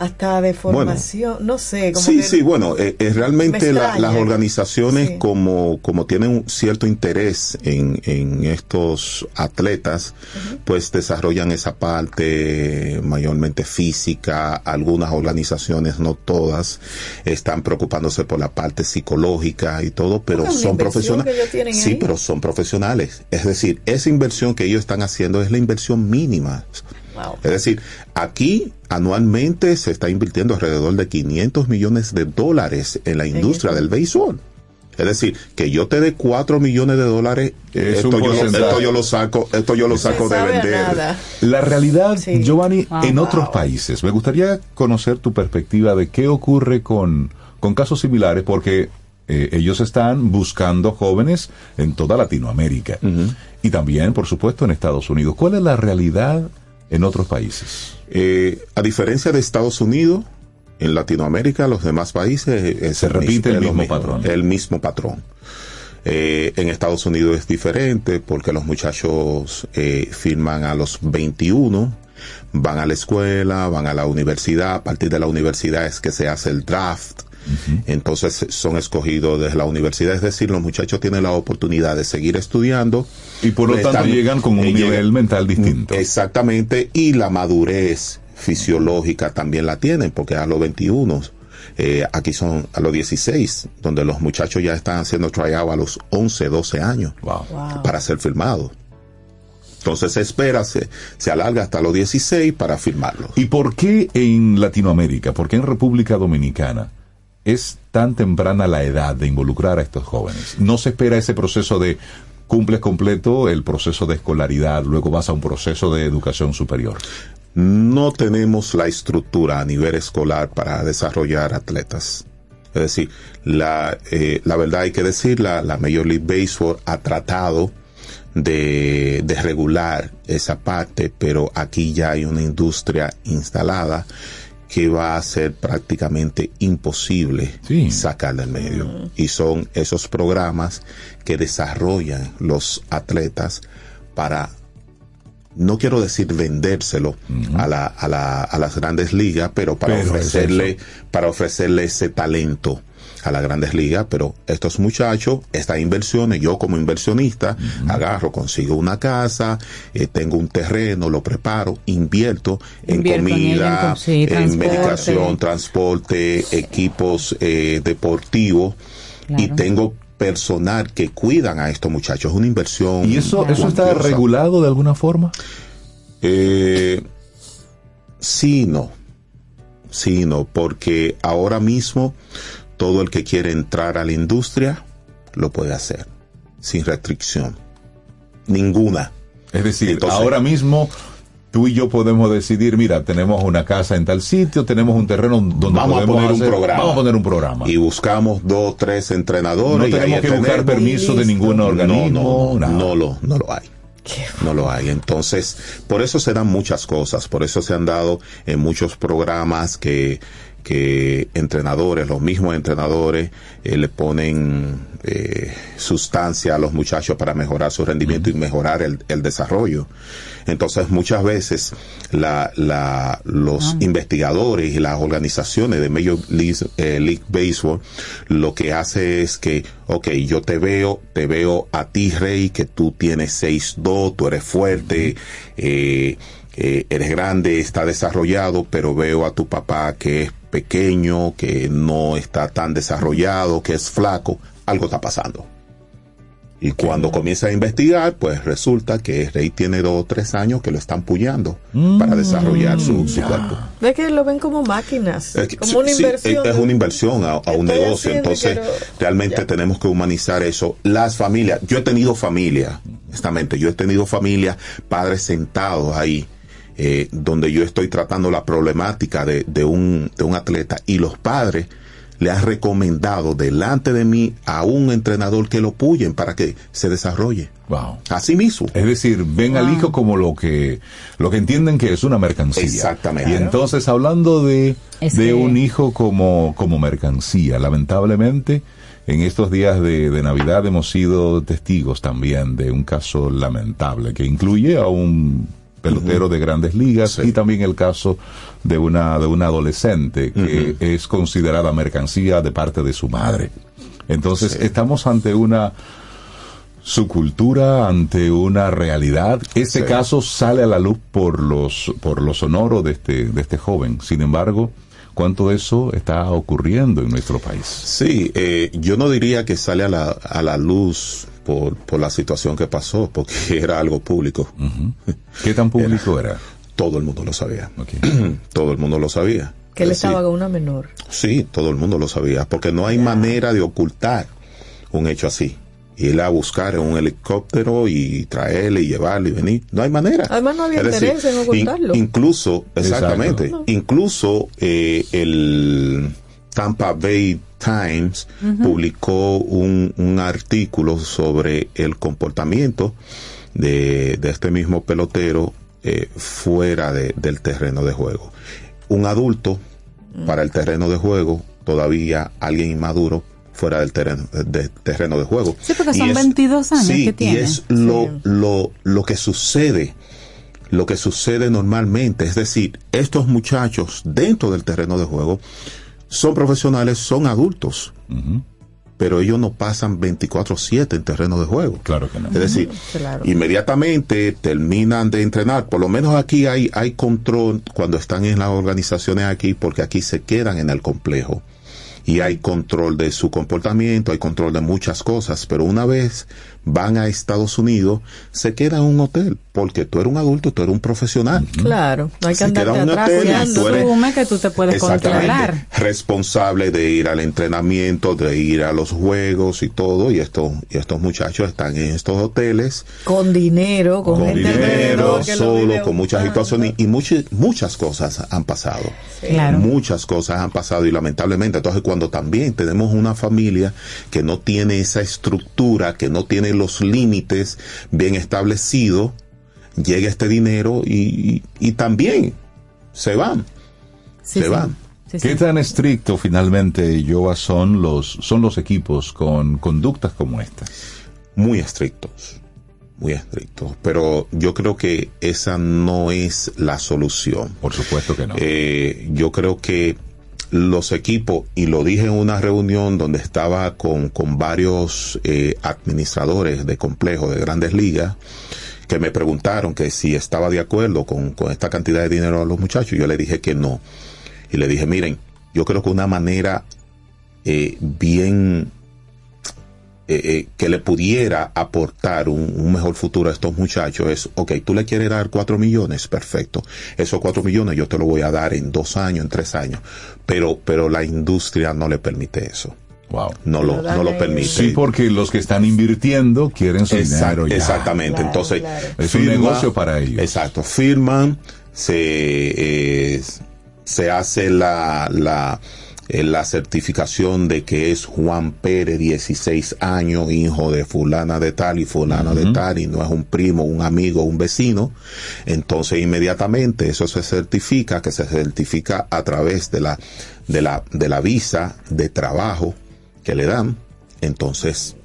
hasta de formación, no sé, como Sí, que- sí, bueno, eh, eh, realmente Me la- las organizaciones Sí. como, como tienen un cierto interés en, en estos atletas, pues desarrollan esa parte mayormente física, algunas organizaciones, no todas, están preocupándose por la parte psicológica y todo, pero son profesionales. Sí, ahí. pero son profesionales. Es decir, esa inversión que ellos están haciendo es la inversión mínima. Wow. Es decir, aquí anualmente se está invirtiendo alrededor de 500 millones de dólares en la industria del béisbol. Es decir, que yo te dé 4 millones de dólares, Es esto yo, esto yo lo saco, esto yo lo saco de vender. nada. La realidad, Sí. Giovanni, Wow. en otros países. Me gustaría conocer tu perspectiva de qué ocurre con, con casos similares, porque eh, ellos están buscando jóvenes en toda Latinoamérica y también, por supuesto, en Estados Unidos. ¿Cuál es la realidad en otros países? Eh, a diferencia de Estados Unidos, en Latinoamérica, los demás países es Se repite el mismo patrón. El mismo patrón. Eh, en Estados Unidos es diferente porque los muchachos eh, firman a los 21, van a la escuela, van a la universidad, a partir de la universidad es que se hace el draft. Entonces son escogidos desde la universidad, es decir, los muchachos tienen la oportunidad de seguir estudiando. Y por lo Están- tanto llegan con un eh, nivel llegan- mental distinto. Exactamente, y la madurez fisiológica también la tienen, porque a los 21, eh, aquí son a los 16, donde los muchachos ya están haciendo tryout a los 11, 12 años Wow. Wow. para ser firmados. Entonces se espera, se, se alarga hasta los 16 para firmarlos. ¿Y por qué en Latinoamérica, por qué en República Dominicana es tan temprana la edad de involucrar a estos jóvenes? No se espera ese proceso de cumples completo el proceso de escolaridad, luego vas a un proceso de educación superior. no tenemos la estructura a nivel escolar para desarrollar atletas. Es decir, la, eh, la verdad hay que decir, la, la Major League Baseball ha tratado de, de regular esa parte, pero aquí ya hay una industria instalada que va a ser prácticamente imposible Sí. sacar del medio. Y son esos programas que desarrollan los atletas para no quiero decir vendérselo a, la, a, la, a las grandes ligas, pero para Pero es ofrecerle, para ofrecerle ese talento a las grandes ligas, pero estos muchachos, estas inversiones, yo como inversionista, agarro, consigo una casa, eh, tengo un terreno, lo preparo, invierto en Invierto en ella, en comida, sí, en transporte. medicación, transporte, equipos eh, deportivos y tengo personal que cuidan a estos muchachos, es una inversión. ¿Y eso, eso está regulado de alguna forma? Eh, sí, no. Sí, no, porque ahora mismo todo el que quiere entrar a la industria lo puede hacer, sin restricción. Ninguna. Es decir, Entonces- ahora mismo tú y yo podemos decidir, mira, tenemos una casa en tal sitio, tenemos un terreno donde Vamos a podemos poner un hacer- programa. Vamos a poner un programa. Y buscamos dos, tres no entrenadores. y tenemos ahí que buscar permiso de ningún No, organismo. no, no, nada. no lo, no lo hay. No lo hay. Entonces, por eso se dan muchas cosas. Por eso se han dado en muchos programas que, que entrenadores, los mismos entrenadores, eh, le ponen eh, sustancia a los muchachos para mejorar su rendimiento y mejorar el, el desarrollo. Entonces, muchas veces la, la, los investigadores y las organizaciones de Major League, eh, League Baseball lo que hace es que, ok, yo te veo, te veo a ti, Rey, que tú tienes 6'2, tú eres fuerte, eh, eh, eres grande, está desarrollado, pero veo a tu papá que es pequeño, que no está tan desarrollado, que es flaco, algo está pasando. Y cuando comienza a investigar, pues resulta que Rey tiene dos o tres años que lo están pullando para desarrollar su, su cuerpo. Ve que lo ven como máquinas, Es que- como sí, una sí, inversión. es una inversión a, a un negocio. haciendo, Entonces, quiero- realmente tenemos que humanizar eso. Las familias, yo he tenido familia, honestamente, yo he tenido familia, padres sentados ahí, eh, donde yo estoy tratando la problemática de, de un, de un atleta y los padres le han recomendado delante de mí a un entrenador que lo puyen para que se desarrolle. Wow. Así mismo. Es decir, ven al hijo como lo que lo que entienden que es una mercancía. Exactamente. Y entonces hablando de, Es de que- un hijo como, como mercancía, lamentablemente en estos días de, de Navidad hemos sido testigos también de un caso lamentable que incluye a un pelotero de grandes ligas y también el caso de una de una adolescente que es considerada mercancía de parte de su madre. Entonces estamos ante una su cultura ante una realidad. Este Sí. caso sale a la luz por los por lo sonoro de este de este joven. Sin embargo, cuánto eso está ocurriendo en nuestro país. Sí, eh, yo no diría que sale a la, a la luz por, por la situación que pasó, porque *laughs* era algo público. *laughs* ¿Qué tan público era? Todo el mundo lo sabía. *clears throat* todo el mundo lo sabía. Que él estaba con una menor. Sí, todo el mundo lo sabía, porque no hay manera de ocultar un hecho así. Ir a buscar en un helicóptero y traerle y llevarle y venir. No hay manera. Además, no había Es decir, interés en ocultarlo. in- incluso, exactamente, Exacto. incluso eh, el Tampa Bay Times publicó un, un artículo sobre el comportamiento de, de este mismo pelotero eh, fuera de- del terreno de juego. Un adulto para el terreno de juego, todavía alguien inmaduro fuera del terreno de, terreno de juego. Sí, porque Y son es- 22 años sí, que tiene. Y es lo, lo, lo que sucede, lo que sucede normalmente. Es decir, estos muchachos dentro del terreno de juego son profesionales, son adultos. Pero ellos no pasan 24/7 en terreno de juego. Claro que no. Es decir, Claro. inmediatamente terminan de entrenar. Por lo menos aquí hay, hay control cuando están en las organizaciones aquí, porque aquí se quedan en el complejo. Y hay control de su comportamiento, hay control de muchas cosas, pero una vez van a Estados Unidos, se quedan en un hotel, porque tú eres un adulto, tú eres un profesional. Claro, no hay que Se queda andarte en un atrás hotel y tú eres- Asume que tú te puedes controlar. Responsable de ir al entrenamiento, de ir a los juegos y todo, y estos, y estos muchachos están en estos hoteles Con dinero, con, con gente dinero, solo, con muchas situaciones y muchas, muchas cosas han pasado. Claro. Muchas cosas han pasado y lamentablemente, entonces cuando también tenemos una familia que no tiene esa estructura, que no tiene los límites bien establecidos, llega este dinero y, y- y también se van. Sí, se sí. van. Sí, sí. ¿Qué tan estricto finalmente, Joa, son los, son los equipos con conductas como esta? muy estrictos, muy estrictos, pero yo creo que esa no es la solución. Por supuesto que no. Eh, yo creo que los equipos, y lo dije en una reunión donde estaba con, con varios eh, administradores de complejos de grandes ligas, que me preguntaron que si estaba de acuerdo con, con esta cantidad de dinero a los muchachos, yo le dije que no. Y le dije, miren, yo creo que una manera eh, bien eh, eh, que le pudiera aportar un, un mejor futuro a estos muchachos es, ok, tú le quieres dar cuatro millones, perfecto. Esos cuatro millones yo te lo voy a dar en dos años, en tres años. Pero, pero la industria no le permite eso. Wow. No lo, no lo permite. Sí, porque los que están invirtiendo quieren su Exact- dinero ya. Exactamente. Entonces, Es un negocio para ellos. Exacto. Firman, se, eh, se hace la, la, eh, la certificación de que es Juan Pérez, 16 años, hijo de fulana de tal y fulana de tal, y no es un primo, un amigo, un vecino. Entonces, inmediatamente eso se certifica, que se certifica a través de la, de la, de la visa de trabajo que le dan. Entonces,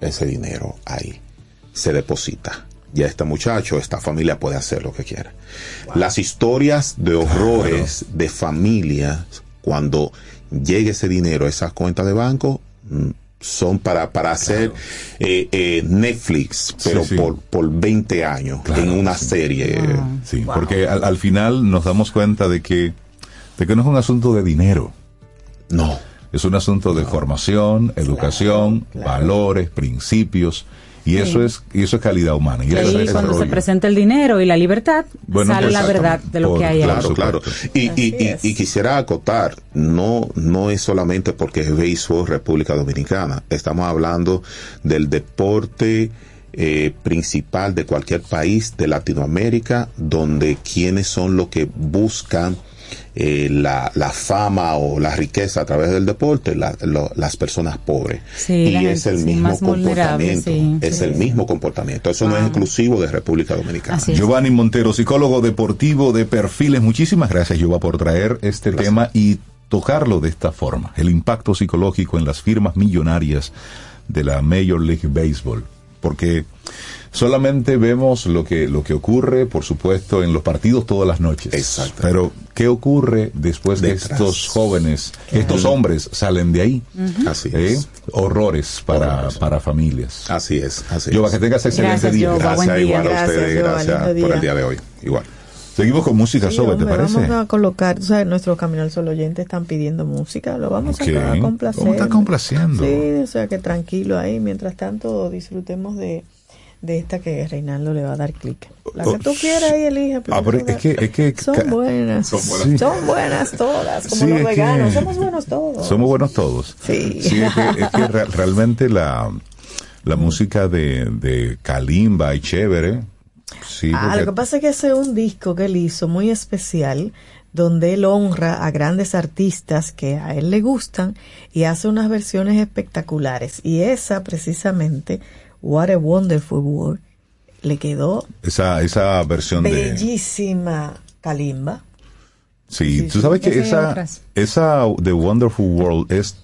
ese dinero ahí se deposita. Ya este muchacho, esta familia puede hacer lo que quiera. Las historias de horrores de familias cuando llegue ese dinero a esas cuentas de banco mm, son para, para hacer eh, eh, Netflix, pero sí. Por, por 20 años en una serie. Sí, porque al, al final nos damos cuenta de que, de que no es un asunto de dinero. No. Es un asunto de formación, educación, valores, principios. Y eso es y eso es calidad humana. Y Y eso ahí es cuando se presenta el dinero y la libertad, Bueno, sale la verdad de lo Por- que hay ahí. Claro, claro. Y, y, y, y quisiera acotar, no, no es solamente porque es béisbol República Dominicana, estamos hablando del deporte eh, principal de cualquier país de Latinoamérica, donde quienes son los que buscan eh, la, la fama o la riqueza a través del deporte, la- lo- las personas pobres. Sí, y es el mismo comportamiento, sí, es sí. el mismo comportamiento. Eso no es exclusivo de República Dominicana. Giovanni Montero, psicólogo deportivo de perfiles. Muchísimas gracias, Giova, por traer este tema y tocarlo de esta forma. El impacto psicológico en las firmas millonarias de la Major League Baseball. Porque solamente vemos lo que, lo que ocurre, por supuesto, en los partidos todas las noches. Exacto. Pero, ¿qué ocurre después de Detrás. estos jóvenes, estos hombres salen de ahí? Así ¿Eh? es. Horrores para, para familias. Así es, así Giova, es. que tengas excelente Gracias, día. Giova, Gracias, día. igual a ustedes, gracias por el día de hoy. Igual. Seguimos con música, Sí, Sobe, ¿te parece? Vamos a colocar, tú sabes, nuestro Camino al Sol oyente están pidiendo música, lo vamos a complacer. ¿Cómo está complaciendo? Sí, o sea que tranquilo ahí, mientras tanto disfrutemos de, de esta que Reinaldo le va a dar clic. La que tú quieras ahí, elige. pero Ah, pero todas es que, es que son buenas, Son son buenas. todas, como Sí, los veganos, somos buenos todos. Somos buenos todos. Sí. es que, es que re- realmente la, la música de, de Kalimba y chévere. Sí, Ah, porque- lo que pasa es que ese es un disco que él hizo muy especial, donde él honra a grandes artistas que a él le gustan y hace unas versiones espectaculares. Y esa, precisamente, What a Wonderful World, le quedó esa, esa versión de... bellísima Kalimba. Sí, Sí, tú sabes que Esa esa The Wonderful World es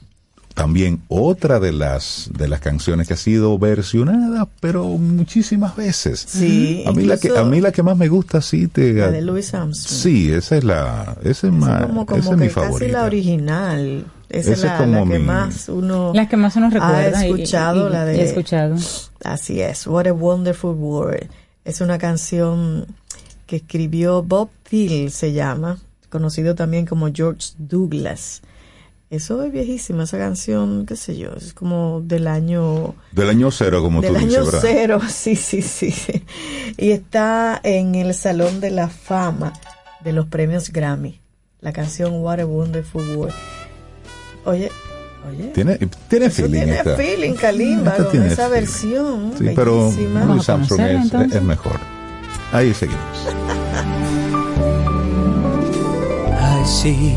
también otra de las de las canciones que ha sido versionada, pero muchísimas veces. Sí, a mí la que a mí la que más me gusta sí te La de Louis Armstrong. Sí, esa es la esa es, más, como, esa es mi casi favorita. la original. Esa es Esa es la, como la que mi- más uno La que más uno recuerda ha y- escuchado. y- la de, y he escuchado. Así es, What a Wonderful World. Es una canción que escribió Bob Thiel, se llama, conocido también como George Douglas. Eso es viejísima, esa canción, qué sé yo, es como del año Del año cero, como del tú año dices, ¿verdad? cero, *laughs* sí, sí, sí. Y está en el Salón de la Fama de los premios Grammy. La canción What a Wonderful World. Oye, oye. Tiene, tiene feeling tiene esta. feeling, Kalimba, Esta con tiene esa feeling. versión. Sí, pero bellísima. Louis Armstrong es, es mejor. Ahí seguimos. I see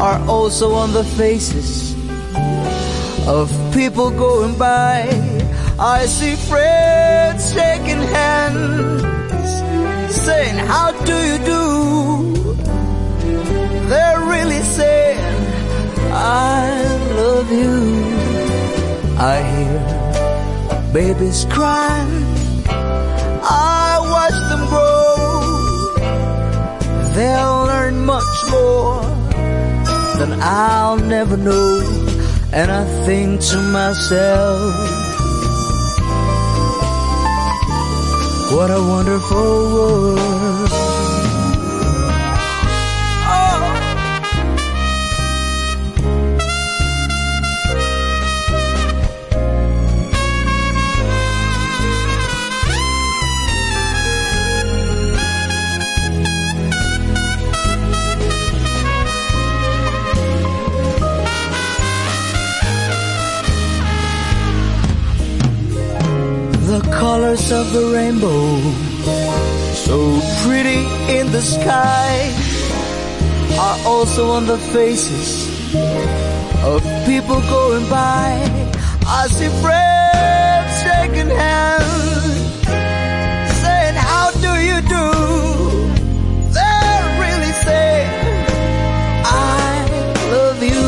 are also on the faces of people going by. I see friends shaking hands, saying, How do you do? They're really saying, I love you. I hear babies crying. I watch them grow. They'll learn much more than I'll never know. And I think to myself, what a wonderful world. Colors of the rainbow, so pretty in the sky, are also on the faces of people going by. I see friends shaking hands, saying, How do you do? They're really saying, I love you.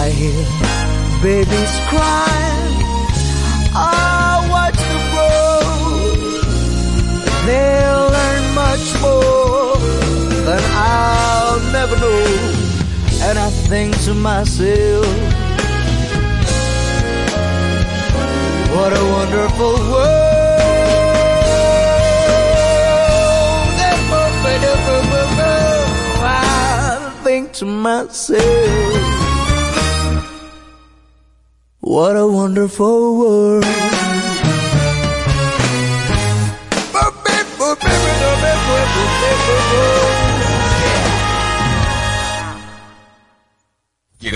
I hear babies cry. Never know. And I think to myself, what a wonderful world. I think to myself, what a wonderful world.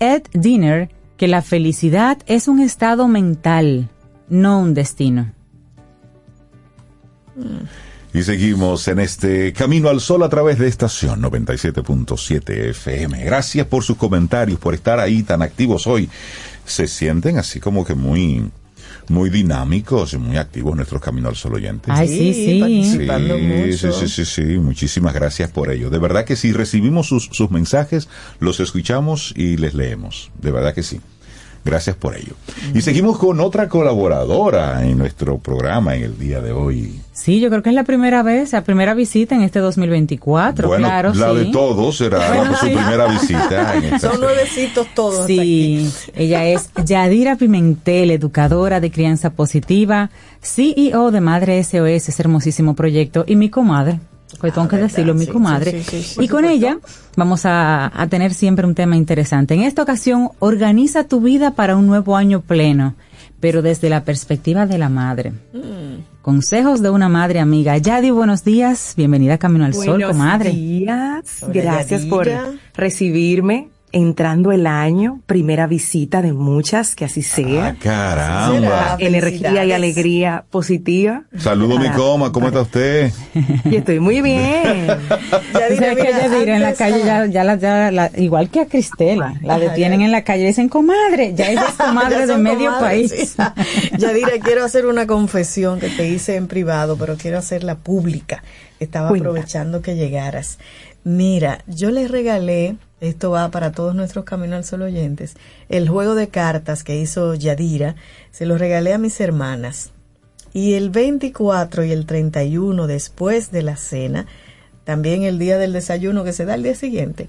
Ed Dinner que la felicidad es un estado mental, no un destino. Y seguimos en este Camino al Sol a través de estación 97.7 FM. Gracias por sus comentarios, por estar ahí tan activos hoy. Se sienten así como que muy muy dinámicos y muy activos nuestros Camino al Sol oyentes. Ay, sí, sí. Participando sí, mucho. sí, sí, sí, sí. Muchísimas gracias por ello. De verdad que sí, recibimos sus, sus mensajes, los escuchamos y les leemos. De verdad que sí. Gracias por ello. Y seguimos con otra colaboradora en nuestro programa en el día de hoy. Sí, yo creo que es la primera vez, la primera visita en este 2024, bueno, claro, la sí. de todos será Bueno, su sí. primera visita. En *laughs* esta Son nuevecitos todos. Sí, ella es Yadira Pimentel, educadora de crianza positiva, CEO de Madre SOS, ese hermosísimo proyecto, y mi comadre. Pues tengo que decirlo, mi sí, comadre. sí, sí, sí, por y con ella vamos a, a tener siempre un tema interesante. En esta ocasión, organiza tu vida para un nuevo año pleno, pero desde la perspectiva de la madre. Mm. Consejos de una madre amiga. Yadi, buenos días. Bienvenida a Camino al Sol, Buenos comadre. días. Hola, Gracias por recibirme entrando el año, primera visita de muchas, que así sea. Ah, caramba. Energía y alegría positiva. Saludos, mi coma, ¿cómo está usted? Y estoy muy bien. *laughs* Tú sabes que Yadira en la calle ya, ya la, ya la- igual que a Cristela, la detienen ya. en la calle y dicen comadre, ya ella es *laughs* comadre Ya de medio comadres, país. sí. Yadira, quiero hacer una confesión que te hice en privado, pero quiero hacerla pública. Estaba Cuenta. aprovechando que llegaras. Mira, yo les regalé, esto va para todos nuestros Camino al Sol oyentes, el juego de cartas que hizo Yadira, se lo regalé a mis hermanas. Y el 24 y el 31 después de la cena, también el día del desayuno que se da el día siguiente,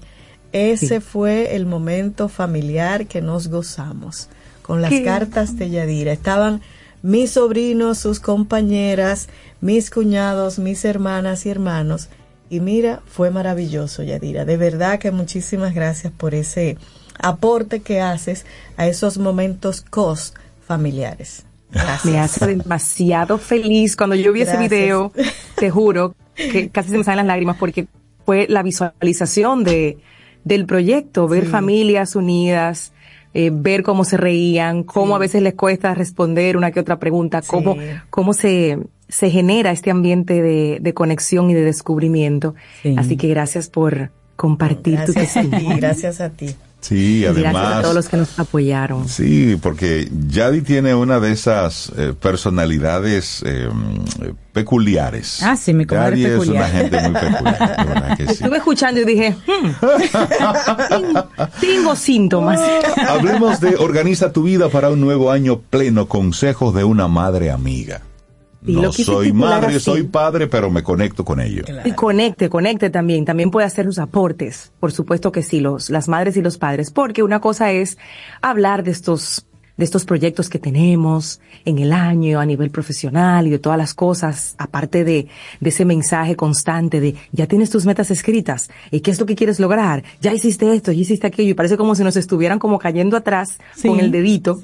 ese fue el momento familiar que nos gozamos con las Qué cartas de Yadira. Estaban mis sobrinos, sus compañeras, mis cuñados, mis hermanas y hermanos. Y mira, fue maravilloso, Yadira. De verdad que muchísimas gracias por ese aporte que haces a esos momentos cos familiares. Gracias. Me hace demasiado feliz. Cuando yo vi ese video, *laughs* te juro que casi se me salen las lágrimas porque fue la visualización de, del proyecto, ver Sí. familias unidas, eh, ver cómo se reían, cómo a veces les cuesta responder una que otra pregunta, cómo, cómo se, se genera este ambiente de, de conexión y de descubrimiento. Así que gracias por compartir tu Gracias a ti, testimonio. gracias a ti. Sí, Y gracias a además. todos los que nos apoyaron. Sí, porque Yadi tiene una de esas eh, personalidades eh, peculiares. Ah, sí, mi comadre Yadi es una gente muy peculiar, de verdad que sí. Estuve escuchando y dije, hmm, *laughs* tengo síntomas. Hablemos de Organiza tu vida para un nuevo año pleno, consejos de una madre amiga. Sí, no lo soy madre, así. soy padre, pero me conecto con ellos. Y conecte, conecte también. También puede hacer sus aportes. Por supuesto que sí, los, las madres y los padres. Porque una cosa es hablar de estos, de estos proyectos que tenemos en el año a nivel profesional y de todas las cosas, aparte de, de ese mensaje constante de ya tienes tus metas escritas y qué es lo que quieres lograr, ya hiciste esto, ya hiciste aquello y parece como si nos estuvieran como cayendo atrás Sí, con el dedito.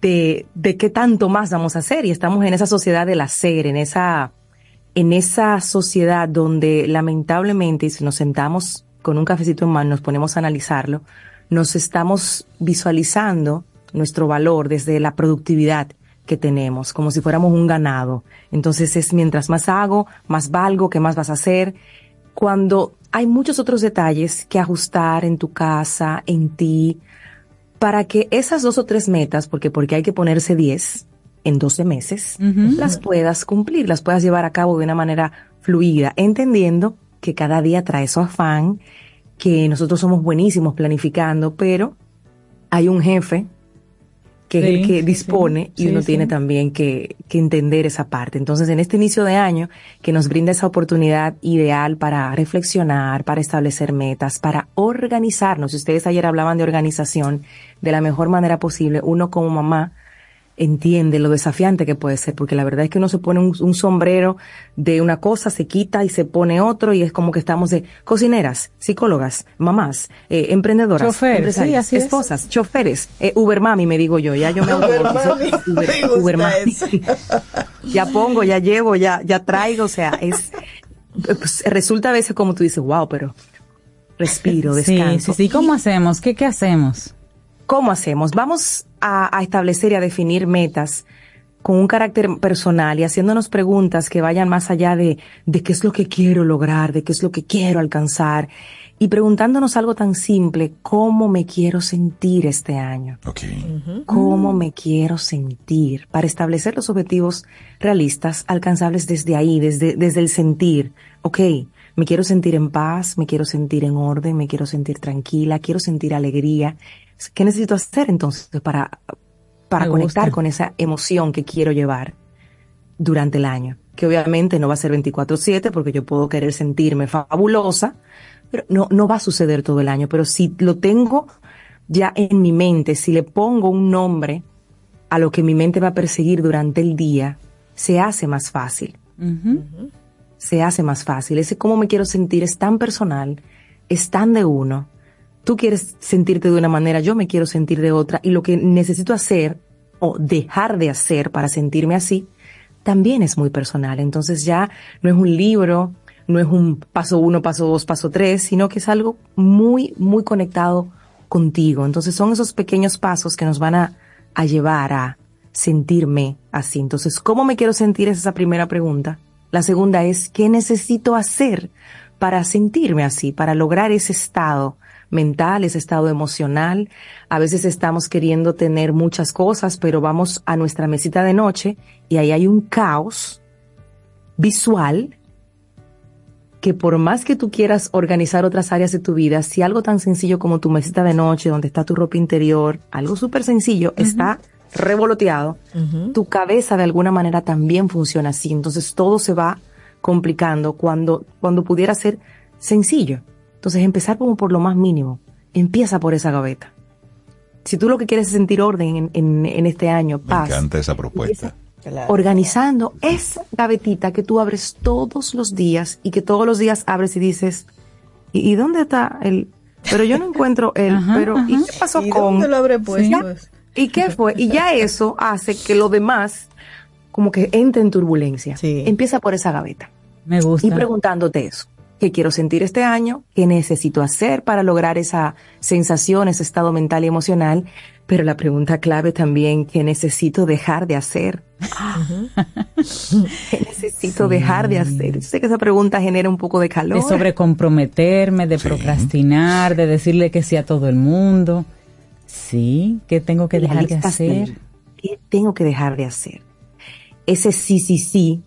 De, de qué tanto más vamos a hacer y estamos en esa sociedad del hacer, en esa, en esa sociedad donde lamentablemente, si nos sentamos con un cafecito en mano, nos ponemos a analizarlo, nos estamos visualizando nuestro valor desde la productividad que tenemos, como si fuéramos un ganado. Entonces es mientras más hago, más valgo, qué más vas a hacer. Cuando hay muchos otros detalles que ajustar en tu casa, en ti, para que esas dos o tres metas, porque porque hay que ponerse 10 en 12 meses, las puedas cumplir, las puedas llevar a cabo de una manera fluida, entendiendo que cada día trae su afán, que nosotros somos buenísimos planificando, pero hay un jefe que es el que dispone sí. y uno tiene también que, que entender esa parte. Entonces, en este inicio de año, que nos brinda esa oportunidad ideal para reflexionar, para establecer metas, para organizarnos. Ustedes ayer hablaban de organización de la mejor manera posible, uno como mamá entiende lo desafiante que puede ser, porque la verdad es que uno se pone un, un sombrero de una cosa, se quita y se pone otro y es como que estamos de cocineras, psicólogas, mamás, eh, emprendedoras, Chofer, empresarias, sí, así es. esposas, choferes, eh, Uber mami me digo yo, ya yo me *laughs* Uber mami, Uber, me gusta Uber mami. *laughs* ya pongo, ya llevo, ya, ya traigo, o sea, es, pues, resulta a veces como tú dices, wow, pero respiro, Sí, descanso. sí, sí. ¿Cómo hacemos? ¿Qué, qué hacemos? ¿Cómo hacemos? Vamos a, a establecer y a definir metas con un carácter personal y haciéndonos preguntas que vayan más allá de, de qué es lo que quiero lograr, de qué es lo que quiero alcanzar y preguntándonos algo tan simple, ¿cómo me quiero sentir este año? ¿Cómo me quiero sentir? Para establecer los objetivos realistas, alcanzables desde ahí, desde, desde el sentir. Ok, me quiero sentir en paz, me quiero sentir en orden, me quiero sentir tranquila, quiero sentir alegría. ¿Qué necesito hacer entonces para, para Me conectar gusta. con esa emoción que quiero llevar durante el año? Que obviamente no va a ser 24/7 porque yo puedo querer sentirme fabulosa, pero no, no va a suceder todo el año. Pero si lo tengo ya en mi mente, si le pongo un nombre a lo que mi mente va a perseguir durante el día, se hace más fácil. Se hace más fácil. Ese cómo me quiero sentir es tan personal, es tan de uno. Tú quieres sentirte de una manera, yo me quiero sentir de otra, y lo que necesito hacer o dejar de hacer para sentirme así, también es muy personal. Entonces ya no es un libro, no es un paso uno, paso dos, paso tres, sino que es algo muy, muy conectado contigo. Entonces son esos pequeños pasos que nos van a, a llevar a sentirme así. Entonces, ¿cómo me quiero sentir? Es esa primera pregunta. La segunda es, ¿qué necesito hacer para sentirme así, para lograr ese estado mental, ese estado emocional? A veces estamos queriendo tener muchas cosas, pero vamos a nuestra mesita de noche y ahí hay un caos visual que por más que tú quieras organizar otras áreas de tu vida, si algo tan sencillo como tu mesita de noche, donde está tu ropa interior, algo súper sencillo, está revoloteado, tu cabeza de alguna manera también funciona así. Entonces todo se va complicando cuando, cuando pudiera ser sencillo. Entonces empezar como por lo más mínimo. Empieza por esa gaveta. Si tú lo que quieres es sentir orden en, en- en este año, Me paz, encanta esa propuesta. organizando esa gavetita que tú abres todos los días y que todos los días abres y dices, ¿y, y dónde está el? Pero yo no *laughs* encuentro el, pero ¿y qué pasó ¿Y con? dónde lo habré puesto? ¿Y qué fue? Y ya eso hace que lo demás como que entre en turbulencia. Empieza por esa gaveta. Me gusta. Y preguntándote eso. Qué quiero sentir este año, qué necesito hacer para lograr esa sensación, ese estado mental y emocional, pero la pregunta clave también, ¿qué necesito dejar de hacer? *laughs* ¿Qué necesito dejar de hacer? Yo sé que esa pregunta genera un poco de calor. De sobrecomprometerme, de procrastinar, de decirle que sí a todo el mundo. Sí, ¿qué tengo que dejar de hacer? ¿Qué tengo que dejar de hacer? Ese sí, sí, sí,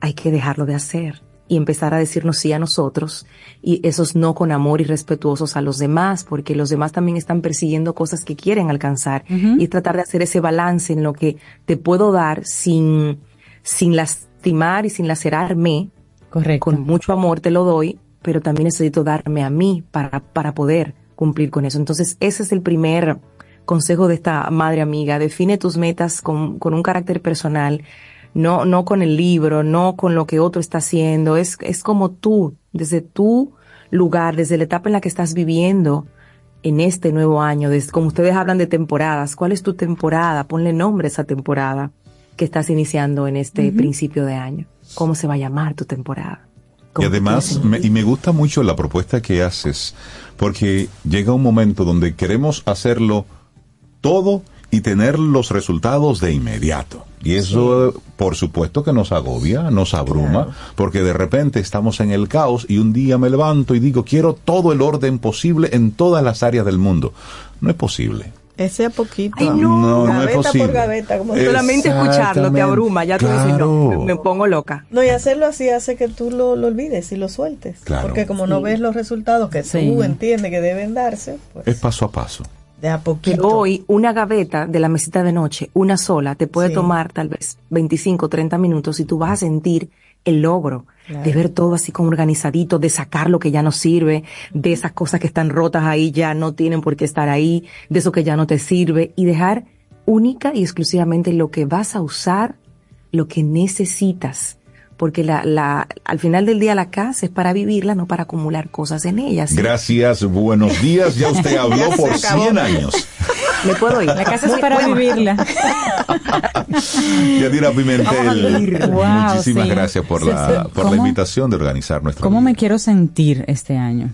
hay que dejarlo de hacer y empezar a decirnos sí a nosotros y esos no con amor y respetuosos a los demás, porque los demás también están persiguiendo cosas que quieren alcanzar y tratar de hacer ese balance en lo que te puedo dar sin, sin lastimar y sin lacerarme. Correcto. Con mucho amor te lo doy, pero también necesito darme a mí para, para poder cumplir con eso. Entonces, ese es el primer consejo de esta madre amiga. Define tus metas con, con un carácter personal, no, no con el libro, no con lo que otro está haciendo. Es, es como tú, desde tu lugar, desde la etapa en la que estás viviendo en este nuevo año. Desde, como ustedes hablan de temporadas, ¿cuál es tu temporada? Ponle nombre a esa temporada que estás iniciando en este principio de año. ¿Cómo se va a llamar tu temporada? Y además, me, y me gusta mucho la propuesta que haces, porque llega un momento donde queremos hacerlo todo y tener los resultados de inmediato. Y eso, por supuesto, que nos agobia, nos abruma, porque de repente estamos en el caos y un día me levanto y digo, quiero todo el orden posible en todas las áreas del mundo. No es posible. Ese a poquito. Ay, no. No, no es gaveta posible. por gaveta. Como Solamente escucharlo te abruma, ya tú dices, no, me, me pongo loca. No, y hacerlo así hace que tú lo, lo olvides y lo sueltes. Claro. Porque como no ves los resultados que Sí. tú entiendes que deben darse, pues Es paso a paso. De a poquito. Hoy una gaveta de la mesita de noche, una sola, te puede Sí. tomar tal vez 25, 30 minutos y tú vas a sentir el logro Claro. de ver todo así como organizadito, de sacar lo que ya no sirve, de esas cosas que están rotas ahí ya no tienen por qué estar ahí, de eso que ya no te sirve y dejar única y exclusivamente lo que vas a usar, lo que necesitas. Porque la, la, al final del día la casa es para vivirla, no para acumular cosas en ella. ¿sí? Gracias, buenos días. Ya usted *laughs* habló por acabó. 100 años. Me puedo ir. La casa es para bueno. vivirla. *laughs* Yadira Pimentel, Wow, muchísimas sí. gracias por, Sí, la, sí. por la invitación de organizar nuestro ¿Cómo me quiero sentir este año?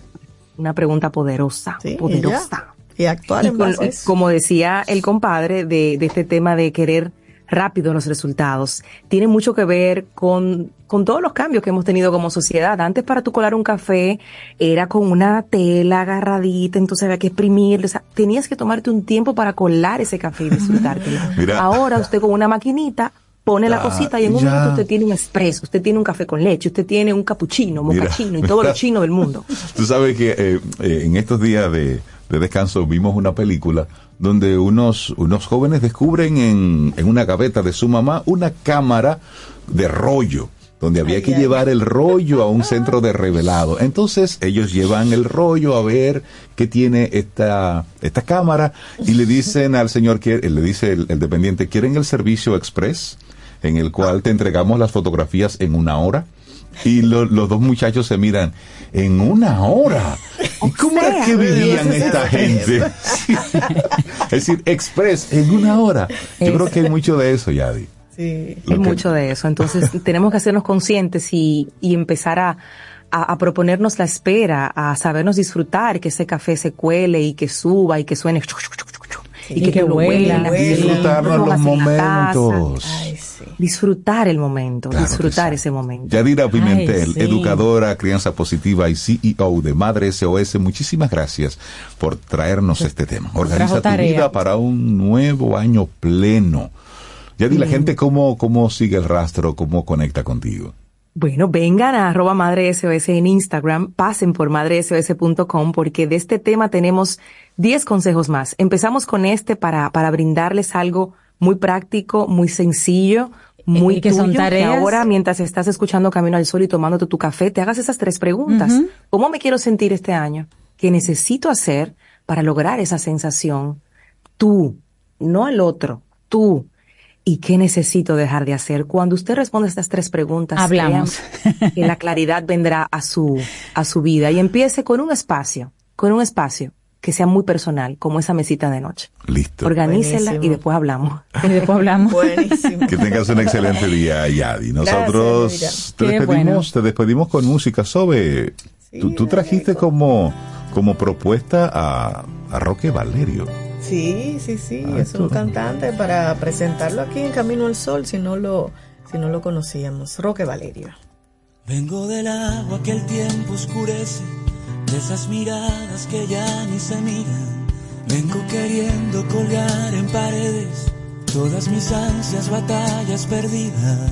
Una pregunta poderosa, poderosa. Y Y en con- base a eso. como decía el compadre de, de este tema de querer rápido los resultados, tiene mucho que ver con, con todos los cambios que hemos tenido como sociedad. Antes para tú colar un café era con una tela agarradita, entonces había que exprimirlo. O sea, tenías que tomarte un tiempo para colar ese café y disfrutártelo. *laughs* Mira. Ahora usted con una maquinita pone la Ya, cosita y en un ya. minuto usted tiene un expreso, usted tiene un café con leche, usted tiene un capuchino, mocachino y todo lo *laughs* chino del mundo. Tú sabes que eh, eh, en estos días de, de descanso vimos una película donde unos, unos jóvenes descubren en, en una gaveta de su mamá una cámara de rollo donde había que llevar el rollo a un centro de revelado. *laughs* Entonces ellos llevan el rollo a ver qué tiene esta, esta cámara y le dicen al señor, que le dice el, el dependiente, ¿quieren el servicio express? En el cual te entregamos las fotografías en una hora. Y lo- los dos muchachos se miran, en una hora. *laughs* ¿Y cómo era que vivían esta gente? *laughs* Es decir, express, en una hora. Yo creo que hay mucho de eso, Yadi. Sí. Es mucho de eso. Entonces, *laughs* tenemos que hacernos conscientes y, y empezar a, a, a proponernos la espera, a sabernos disfrutar, que ese café se cuele y que suba y que suene. Y, Y que, que tú lo huela. huelas, Disfrutarnos lo los pongas en Disfrutar el momento, Claro disfrutar ese momento. Yadira Pimentel, Ay, sí. educadora, crianza positiva y CEO de Madre SOS, muchísimas gracias por traernos este tema. Organiza tu vida para un nuevo año pleno. Yadi, la gente cómo, cómo sigue el rastro, cómo conecta contigo. Bueno, vengan a arroba Madre SOS en Instagram, pasen por madresos.com porque de este tema tenemos 10 consejos más. Empezamos con este para, para brindarles algo muy práctico, muy sencillo, muy que son tuyo, tareas. ahora mientras estás escuchando Camino al Sol y tomándote tu café, te hagas esas tres preguntas. ¿Cómo me quiero sentir este año? ¿Qué necesito hacer para lograr esa sensación? Tú, no el otro, tú. ¿Y qué necesito dejar de hacer? Cuando usted responde estas tres preguntas, Hablamos. que la claridad vendrá a su, a su vida y empiece con un espacio, con un espacio que sea muy personal, como esa mesita de noche. Listo. Organícela y después hablamos. *laughs* Y después hablamos. Buenísimo. Que tengas un excelente día, Yadi. Nosotros Gracias, te despedimos, bueno. te despedimos con música. Sobe, tú, tú trajiste como, como propuesta a, a Roque Valerio. Sí, sí, sí, Ah, es un tú. cantante para presentarlo aquí en Camino al Sol si no lo, si no lo conocíamos. Roque Valerio. Vengo del agua que el tiempo oscurece, de esas miradas que ya ni se miran. Vengo queriendo colgar en paredes todas mis ansias, batallas perdidas.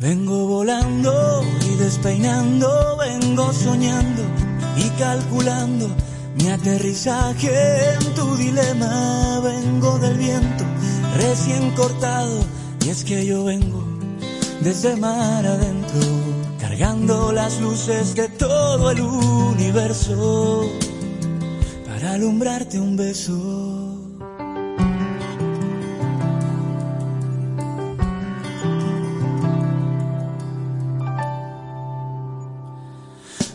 Vengo volando y despeinando, vengo soñando y calculando mi aterrizaje en tu dilema. Vengo del viento recién cortado y es que yo vengo desde mar adentro, cargando las luces de todo el universo para alumbrarte un beso.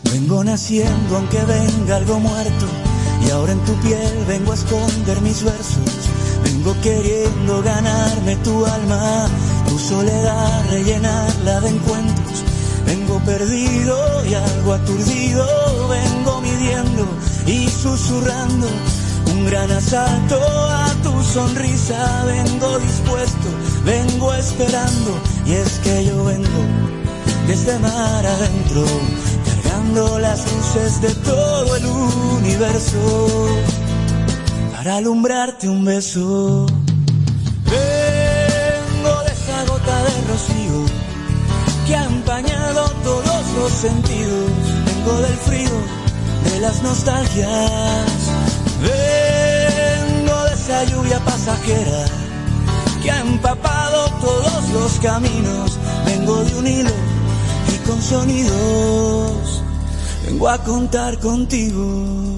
Vengo naciendo aunque venga algo muerto y ahora en tu piel vengo a esconder mis versos. Vengo queriendo ganarme tu alma, tu soledad rellenarla de encuentros. Vengo perdido y algo aturdido, vengo midiendo y susurrando un gran asalto a tu sonrisa. Vengo dispuesto, vengo esperando y es que yo vengo desde mar adentro, cargando las luces de todo el universo para alumbrarte un beso. Vengo de esa gota de rocío que ha empañado Vengo del frío de las nostalgias. Vengo de esa lluvia pasajera que ha empapado todos los caminos. Vengo de un hilo y con sonidos vengo a contar contigo.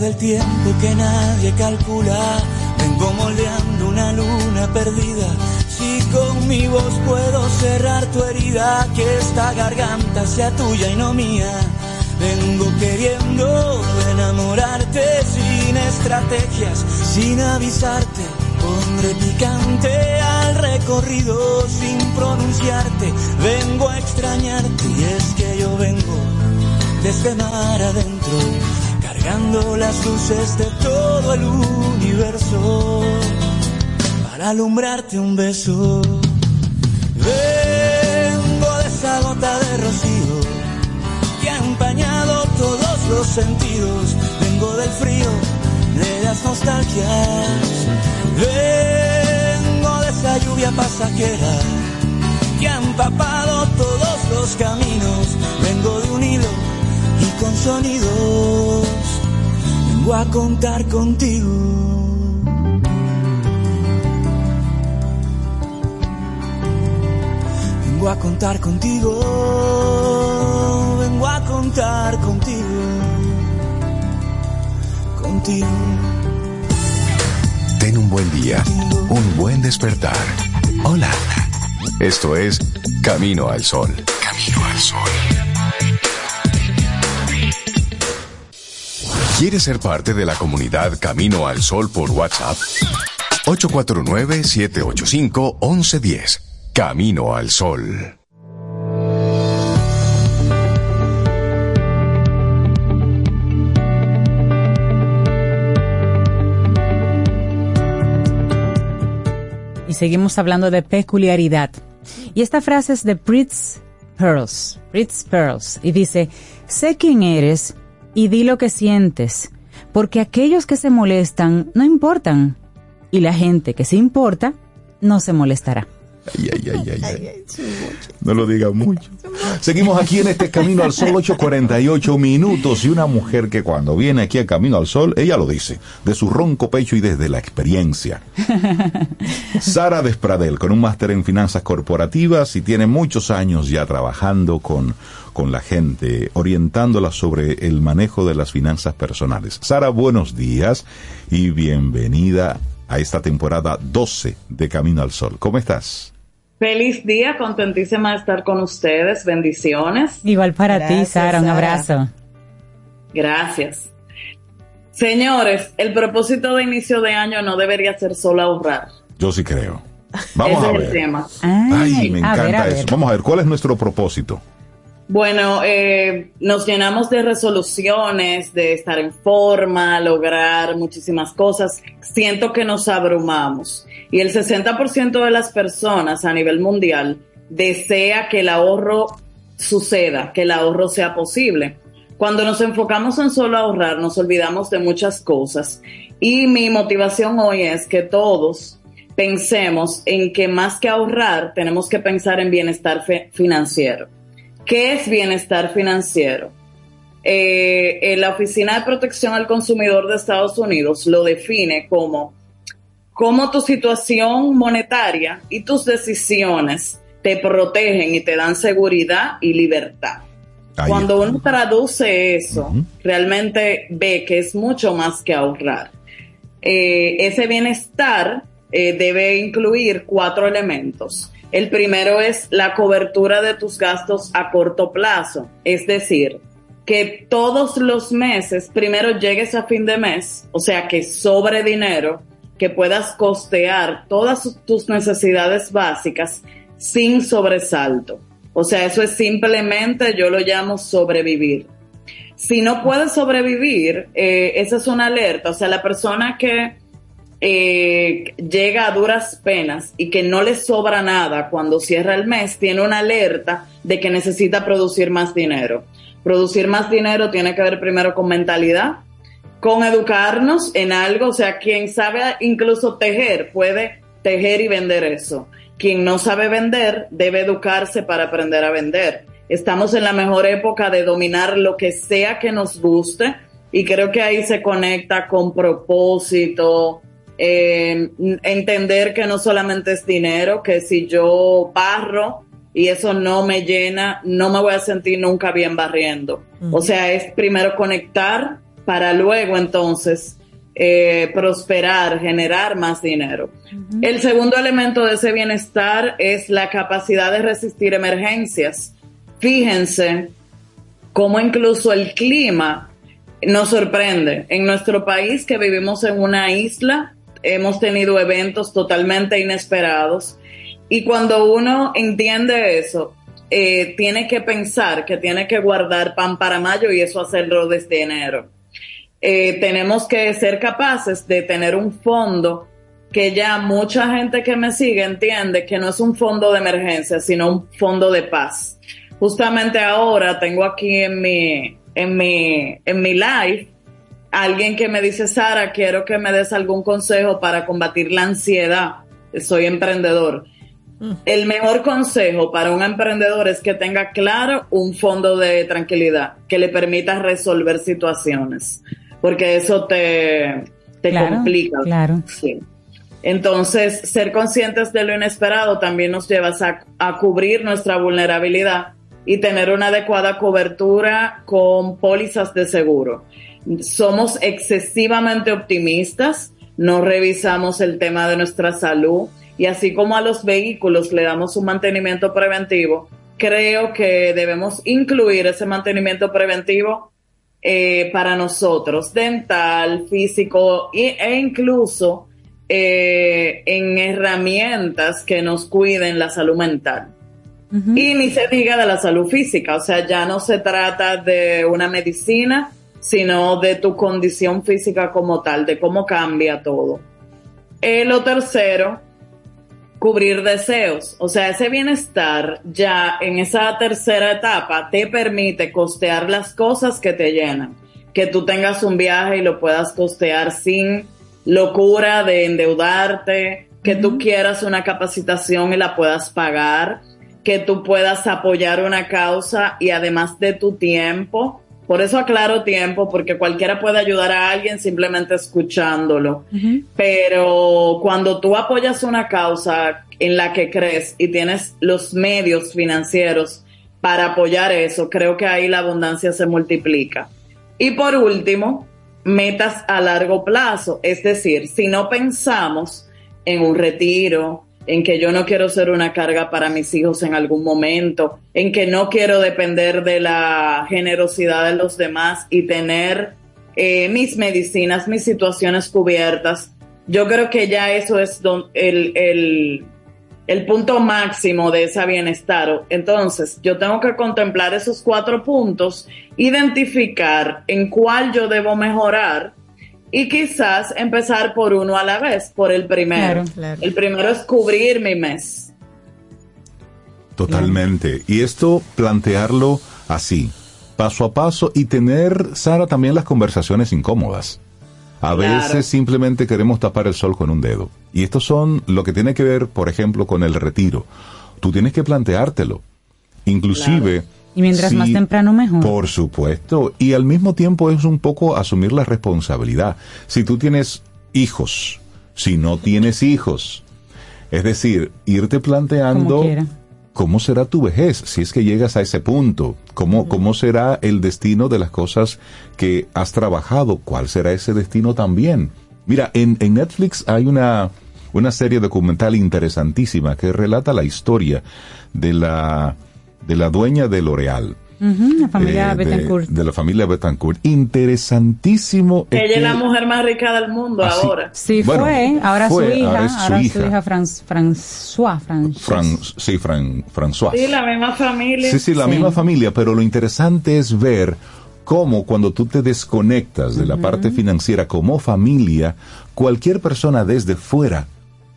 Del tiempo que nadie calcula, vengo moldeando una luna perdida. Si con mi voz puedo cerrar tu herida, que esta garganta sea tuya y no mía. Vengo queriendo enamorarte sin estrategias, sin avisarte. Pondré picante al recorrido sin pronunciarte. Vengo a extrañarte y es que yo vengo desde mar adentro, cargando las luces de todo el universo para alumbrarte un beso. Vengo de esa gota de rocío que ha empañado todos los sentidos. Vengo del frío, de las nostalgias. Vengo de esa lluvia pasajera que ha empapado todos los caminos. Vengo de un hilo y con sonidos vengo a contar contigo. Vengo a contar contigo, vengo a contar contigo, contigo. Ten un buen día, un buen despertar. Hola. Esto es Camino al Sol. Camino al Sol. ¿Quieres ser parte de la comunidad Camino al Sol por WhatsApp? 849-785-1110. Camino al Sol. Y seguimos hablando de peculiaridad. Y esta frase es de Fritz Pearls. Fritz Pearls. Y dice, sé quién eres y di lo que sientes, porque aquellos que se molestan no importan. Y la gente que se importa no se molestará. Ay, ay, ay, ay, ay. No lo digas mucho. Seguimos aquí en este Camino al Sol, 8.48 minutos. Y una mujer que cuando viene aquí a Camino al Sol, ella lo dice, de su ronco pecho y desde la experiencia. *laughs* Sara Despradel, con un máster en finanzas corporativas y tiene muchos años ya trabajando con, con la gente, orientándola sobre el manejo de las finanzas personales. Sara, buenos días y bienvenida a esta temporada 12 de Camino al Sol. ¿Cómo estás? Feliz día, contentísima de estar con ustedes. Bendiciones. Igual para Gracias, ti, Sara, un abrazo. Gracias. Señores, el propósito de inicio de año no debería ser solo ahorrar. Yo sí creo. Vamos Ese a es el ver. tema. Ay, me encanta ver, eso. ver. Vamos a ver, ¿cuál es nuestro propósito? Bueno, eh, nos llenamos de resoluciones, de estar en forma, lograr muchísimas cosas. Siento que nos abrumamos. Y el 60% de las personas a nivel mundial desea que el ahorro suceda, que el ahorro sea posible. Cuando nos enfocamos en solo ahorrar, nos olvidamos de muchas cosas. Y mi motivación hoy es que todos pensemos en que más que ahorrar, tenemos que pensar en bienestar financiero. ¿Qué es bienestar financiero? Eh, eh, la Oficina de Protección al Consumidor de Estados Unidos lo define como cómo tu situación monetaria y tus decisiones te protegen y te dan seguridad y libertad. Cuando uno traduce eso, realmente ve que es mucho más que ahorrar. Eh, ese bienestar eh, debe incluir cuatro elementos. El primero es la cobertura de tus gastos a corto plazo, es decir, que todos los meses primero llegues a fin de mes, o sea, que sobre dinero, que puedas costear todas tus necesidades básicas sin sobresalto. O sea, eso es simplemente, yo lo llamo sobrevivir. Si no puedes sobrevivir, eh, esa es una alerta. O sea, la persona que eh, llega a duras penas y que no le sobra nada cuando cierra el mes, tiene una alerta de que necesita producir más dinero. Producir más dinero tiene que ver primero con mentalidad, con educarnos en algo, o sea, quien sabe incluso tejer puede tejer y vender eso. Quien no sabe vender debe educarse para aprender a vender. Estamos en la mejor época de dominar lo que sea que nos guste y creo que ahí se conecta con propósito, eh, entender que no solamente es dinero, que si yo barro y eso no me llena, no me voy a sentir nunca bien barriendo. O sea, es primero conectar para luego entonces eh, prosperar, generar más dinero. El segundo elemento de ese bienestar es la capacidad de resistir emergencias. Fíjense cómo incluso el clima nos sorprende. En nuestro país, que vivimos en una isla, hemos tenido eventos totalmente inesperados. Y cuando uno entiende eso, eh, tiene que pensar que tiene que guardar pan para mayo y eso hacerlo desde enero. Eh, tenemos que ser capaces de tener un fondo que ya mucha gente que me sigue entiende que no es un fondo de emergencia, sino un fondo de paz. Justamente ahora tengo aquí en mi, en mi, en mi live alguien que me dice, Sara, quiero que me des algún consejo para combatir la ansiedad. Soy emprendedor. El mejor consejo para un emprendedor es que tenga claro un fondo de tranquilidad que le permita resolver situaciones, porque eso te, te Claro, complica. claro. Sí. Entonces, ser conscientes de lo inesperado también nos lleva a, a cubrir nuestra vulnerabilidad y tener una adecuada cobertura con pólizas de seguro. Somos excesivamente optimistas, no revisamos el tema de nuestra salud y así como a los vehículos le damos un mantenimiento preventivo, creo que debemos incluir ese mantenimiento preventivo eh, para nosotros, dental, físico e, e incluso eh, en herramientas que nos cuiden la salud mental. Y ni se diga de la salud física, o sea, ya no se trata de una medicina, sino de tu condición física como tal, de cómo cambia todo. Eh, lo tercero, cubrir deseos, o sea, ese bienestar ya en esa tercera etapa te permite costear las cosas que te llenan, que tú tengas un viaje y lo puedas costear sin locura de endeudarte que tú quieras una capacitación y la puedas pagar, que tú puedas apoyar una causa y además de tu tiempo. Por eso aclaro tiempo, porque cualquiera puede ayudar a alguien simplemente escuchándolo. Pero cuando tú apoyas una causa en la que crees y tienes los medios financieros para apoyar eso, creo que ahí la abundancia se multiplica. Y por último, metas a largo plazo. Es decir, si no pensamos en un retiro, en que yo no quiero ser una carga para mis hijos en algún momento, en que no quiero depender de la generosidad de los demás y tener eh, mis medicinas, mis situaciones cubiertas. Yo creo que ya eso es don- el, el, el punto máximo de ese bienestar. Entonces, yo tengo que contemplar esos cuatro puntos, identificar en cuál yo debo mejorar y quizás empezar por uno a la vez, por el primero. Claro, claro. El primero es cubrir mi mes. Totalmente. Y esto plantearlo así, paso a paso y tener, Sara, también las conversaciones incómodas. A Claro. veces simplemente queremos tapar el sol con un dedo. Y estos son lo que tiene que ver, por ejemplo, con el retiro. Tú tienes que planteártelo. Inclusive... Y mientras más temprano mejor. Por supuesto. Y al mismo tiempo es un poco asumir la responsabilidad. Si tú tienes hijos, si no tienes hijos, es decir, irte planteando cómo será tu vejez si es que llegas a ese punto, cómo, cómo será el destino de las cosas que has trabajado, cuál será ese destino también. Mira, en, en Netflix hay una, una serie documental interesantísima que relata la historia de la, de la dueña de L'Oreal. La familia eh, de- Betancourt. De, la familia Betancourt. Interesantísimo. Ella es que- la mujer más rica del mundo Así- ahora. Sí, Bueno, fue. Ahora fue, su hija. ahora es su ahora hija. su hija Franz, François. Frances. Fran, sí, Fran, François. Sí, la misma familia. Sí, sí, la misma familia, pero lo interesante es ver cómo cuando tú te desconectas de la parte financiera como familia, cualquier persona desde fuera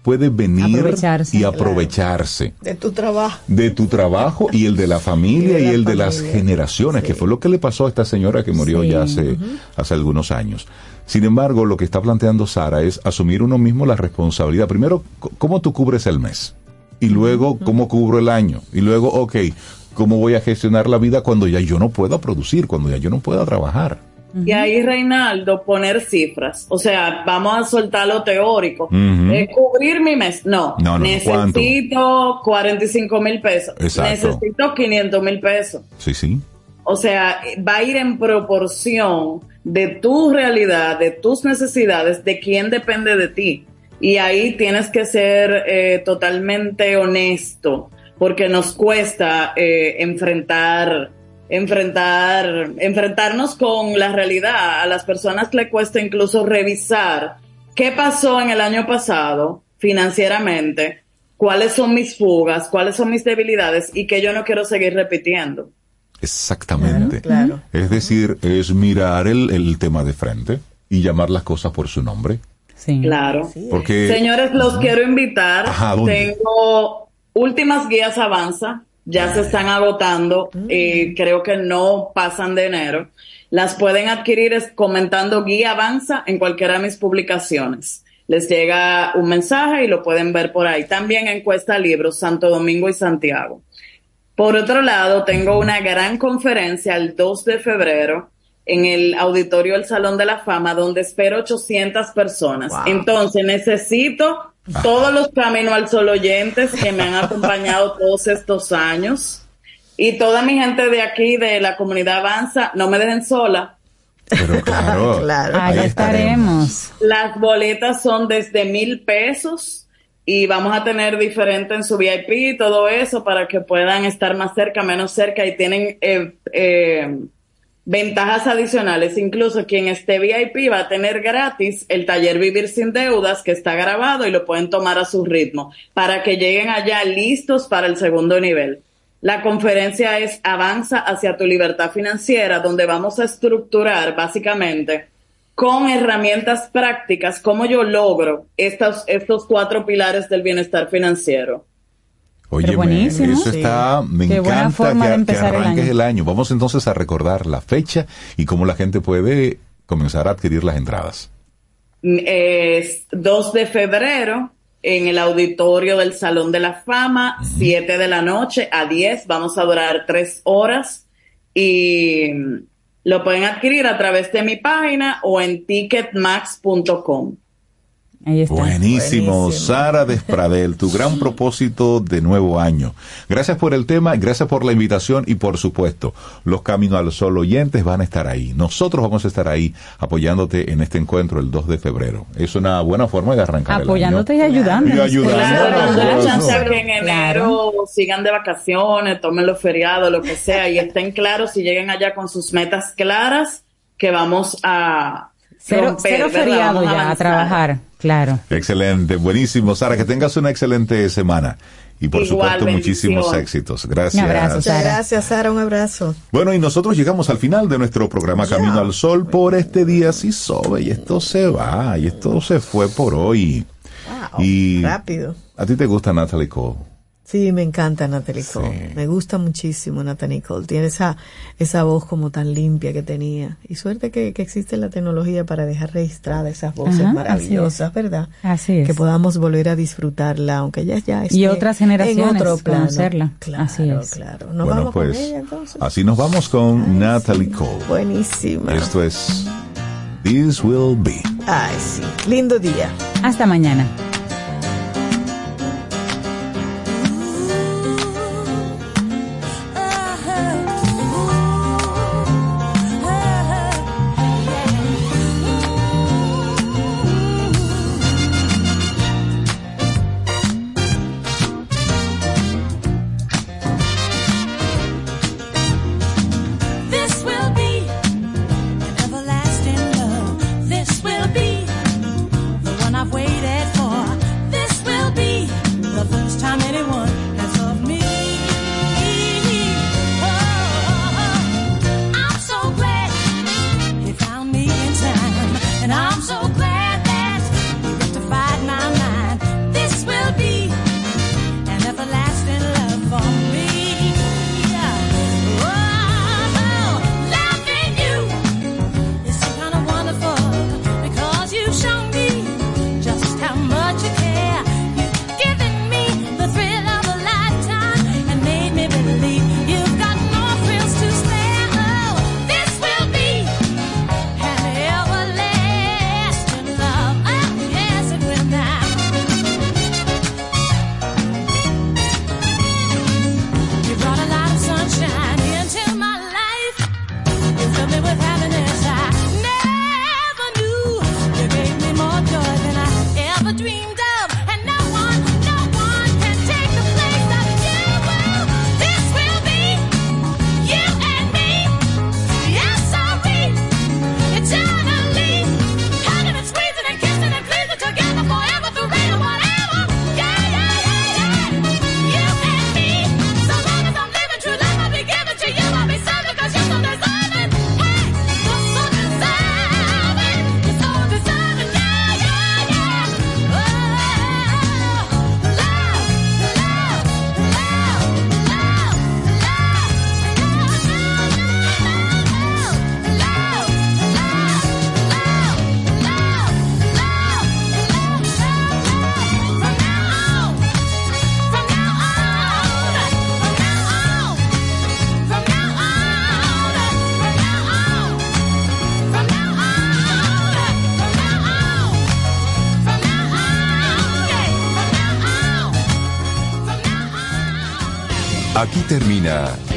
puede venir Aprovecharse, y claro. aprovecharse De tu trabajo. de tu trabajo y el de la familia y, Y de la el de las generaciones, que fue lo que le pasó a esta señora que murió Sí, ya hace, hace algunos años. Sin embargo, lo que está planteando Sara es asumir uno mismo la responsabilidad. Primero, ¿cómo tú cubres el mes? Y luego, ¿cómo cubro el año? Y luego, ok, ¿cómo voy a gestionar la vida cuando ya yo no pueda producir, cuando ya yo no pueda trabajar? Y ahí, Reinaldo, poner cifras. O sea, vamos a soltar lo teórico. Eh, cubrir mi mes. No. No, no, ¿cuánto? Necesito 45 mil pesos. Exacto. Necesito 500 mil pesos. Sí, sí. O sea, va a ir en proporción de tu realidad, de tus necesidades, de quién depende de ti. Y ahí tienes que ser eh, totalmente honesto, porque nos cuesta eh, enfrentar, enfrentar, enfrentarnos con la realidad. A las personas le cuesta incluso revisar qué pasó en el año pasado financieramente, cuáles son mis fugas, cuáles son mis debilidades y que yo no quiero seguir repitiendo. Exactamente. Claro. Es decir, es mirar el, el tema de frente y llamar las cosas por su nombre. Sí. Claro. Porque Señores, los quiero invitar. Tengo últimas guías avanza. Ya se están agotando. y creo que no pasan de enero. Las pueden adquirir es- comentando guía avanza en cualquiera de mis publicaciones. Les llega un mensaje y lo pueden ver por ahí. También encuesta libros Santo Domingo y Santiago. Por otro lado, tengo una gran conferencia el 2 de febrero en el auditorio del Salón de la Fama, donde espero 800 personas. Entonces, necesito todos los Camino al Sol oyentes que me han acompañado todos estos años y toda mi gente de aquí, de la comunidad Avanza, no me dejen sola. Pero claro, *laughs* Claro. ahí estaremos. Las boletas son desde mil pesos y vamos a tener diferente en su VIP y todo eso para que puedan estar más cerca, menos cerca y tienen eh, eh, ventajas adicionales. Incluso quien esté VIP va a tener gratis el taller Vivir sin Deudas que está grabado y lo pueden tomar a su ritmo para que lleguen allá listos para el segundo nivel. La conferencia es Avanza hacia tu libertad financiera, donde vamos a estructurar básicamente con herramientas prácticas cómo yo logro estos, estos cuatro pilares del bienestar financiero. Oye, buenísimo. eso está, me Qué buena encanta forma que, de que empezar el arranques año. el año. Vamos entonces a recordar la fecha y cómo la gente puede comenzar a adquirir las entradas. Es 2 de febrero en el auditorio del Salón de la Fama, 7 de la noche a 10. Vamos a durar tres horas y lo pueden adquirir a través de mi página o en ticketmax.com. Ahí está. Buenísimo. Sara Despradel, tu gran propósito de nuevo año. Gracias por el tema, gracias por la invitación y por supuesto, los Camino al Sol oyentes van a estar ahí. Nosotros vamos a estar ahí apoyándote en este encuentro el 2 de febrero. Es una buena forma de arrancar el Apoyándote y año. ayudando. Y ayudando. Claro, Claro, la chance claro. a que en enero sigan de vacaciones, tomen los feriados, lo que sea, y estén claros y lleguen allá con sus metas claras, que vamos a Cero, romper, cero feriado ya a trabajar, claro. Excelente, buenísimo. Sara, que tengas una excelente semana. Y por Igual, supuesto, muchísimos éxitos. Gracias. Muchas gracias, Sara. Un abrazo. Bueno, y nosotros llegamos al final de nuestro programa Camino al Sol por este día sí sobe y esto se va y esto se fue por hoy. y Rápido. ¿A ti te gusta Natalie Cole? Sí, me encanta Natalie Cole. Me gusta muchísimo Natalie Cole. Tiene esa, esa voz como tan limpia que tenía. Y suerte que, que existe la tecnología para dejar registradas esas voces Ajá, maravillosas, así es. ¿verdad? Así es. Que podamos volver a disfrutarla, aunque ya ya esté Y otras generaciones en otro plano. conocerla. Claro, Así es. claro. Nos bueno, vamos pues con ella entonces. así nos vamos con Natalie Cole. Buenísima. Esto es This Will Be. Ay, sí. Lindo día. Hasta mañana.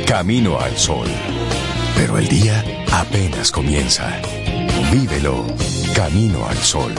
Camino al Sol. Pero el día apenas comienza. Vívelo Camino al Sol.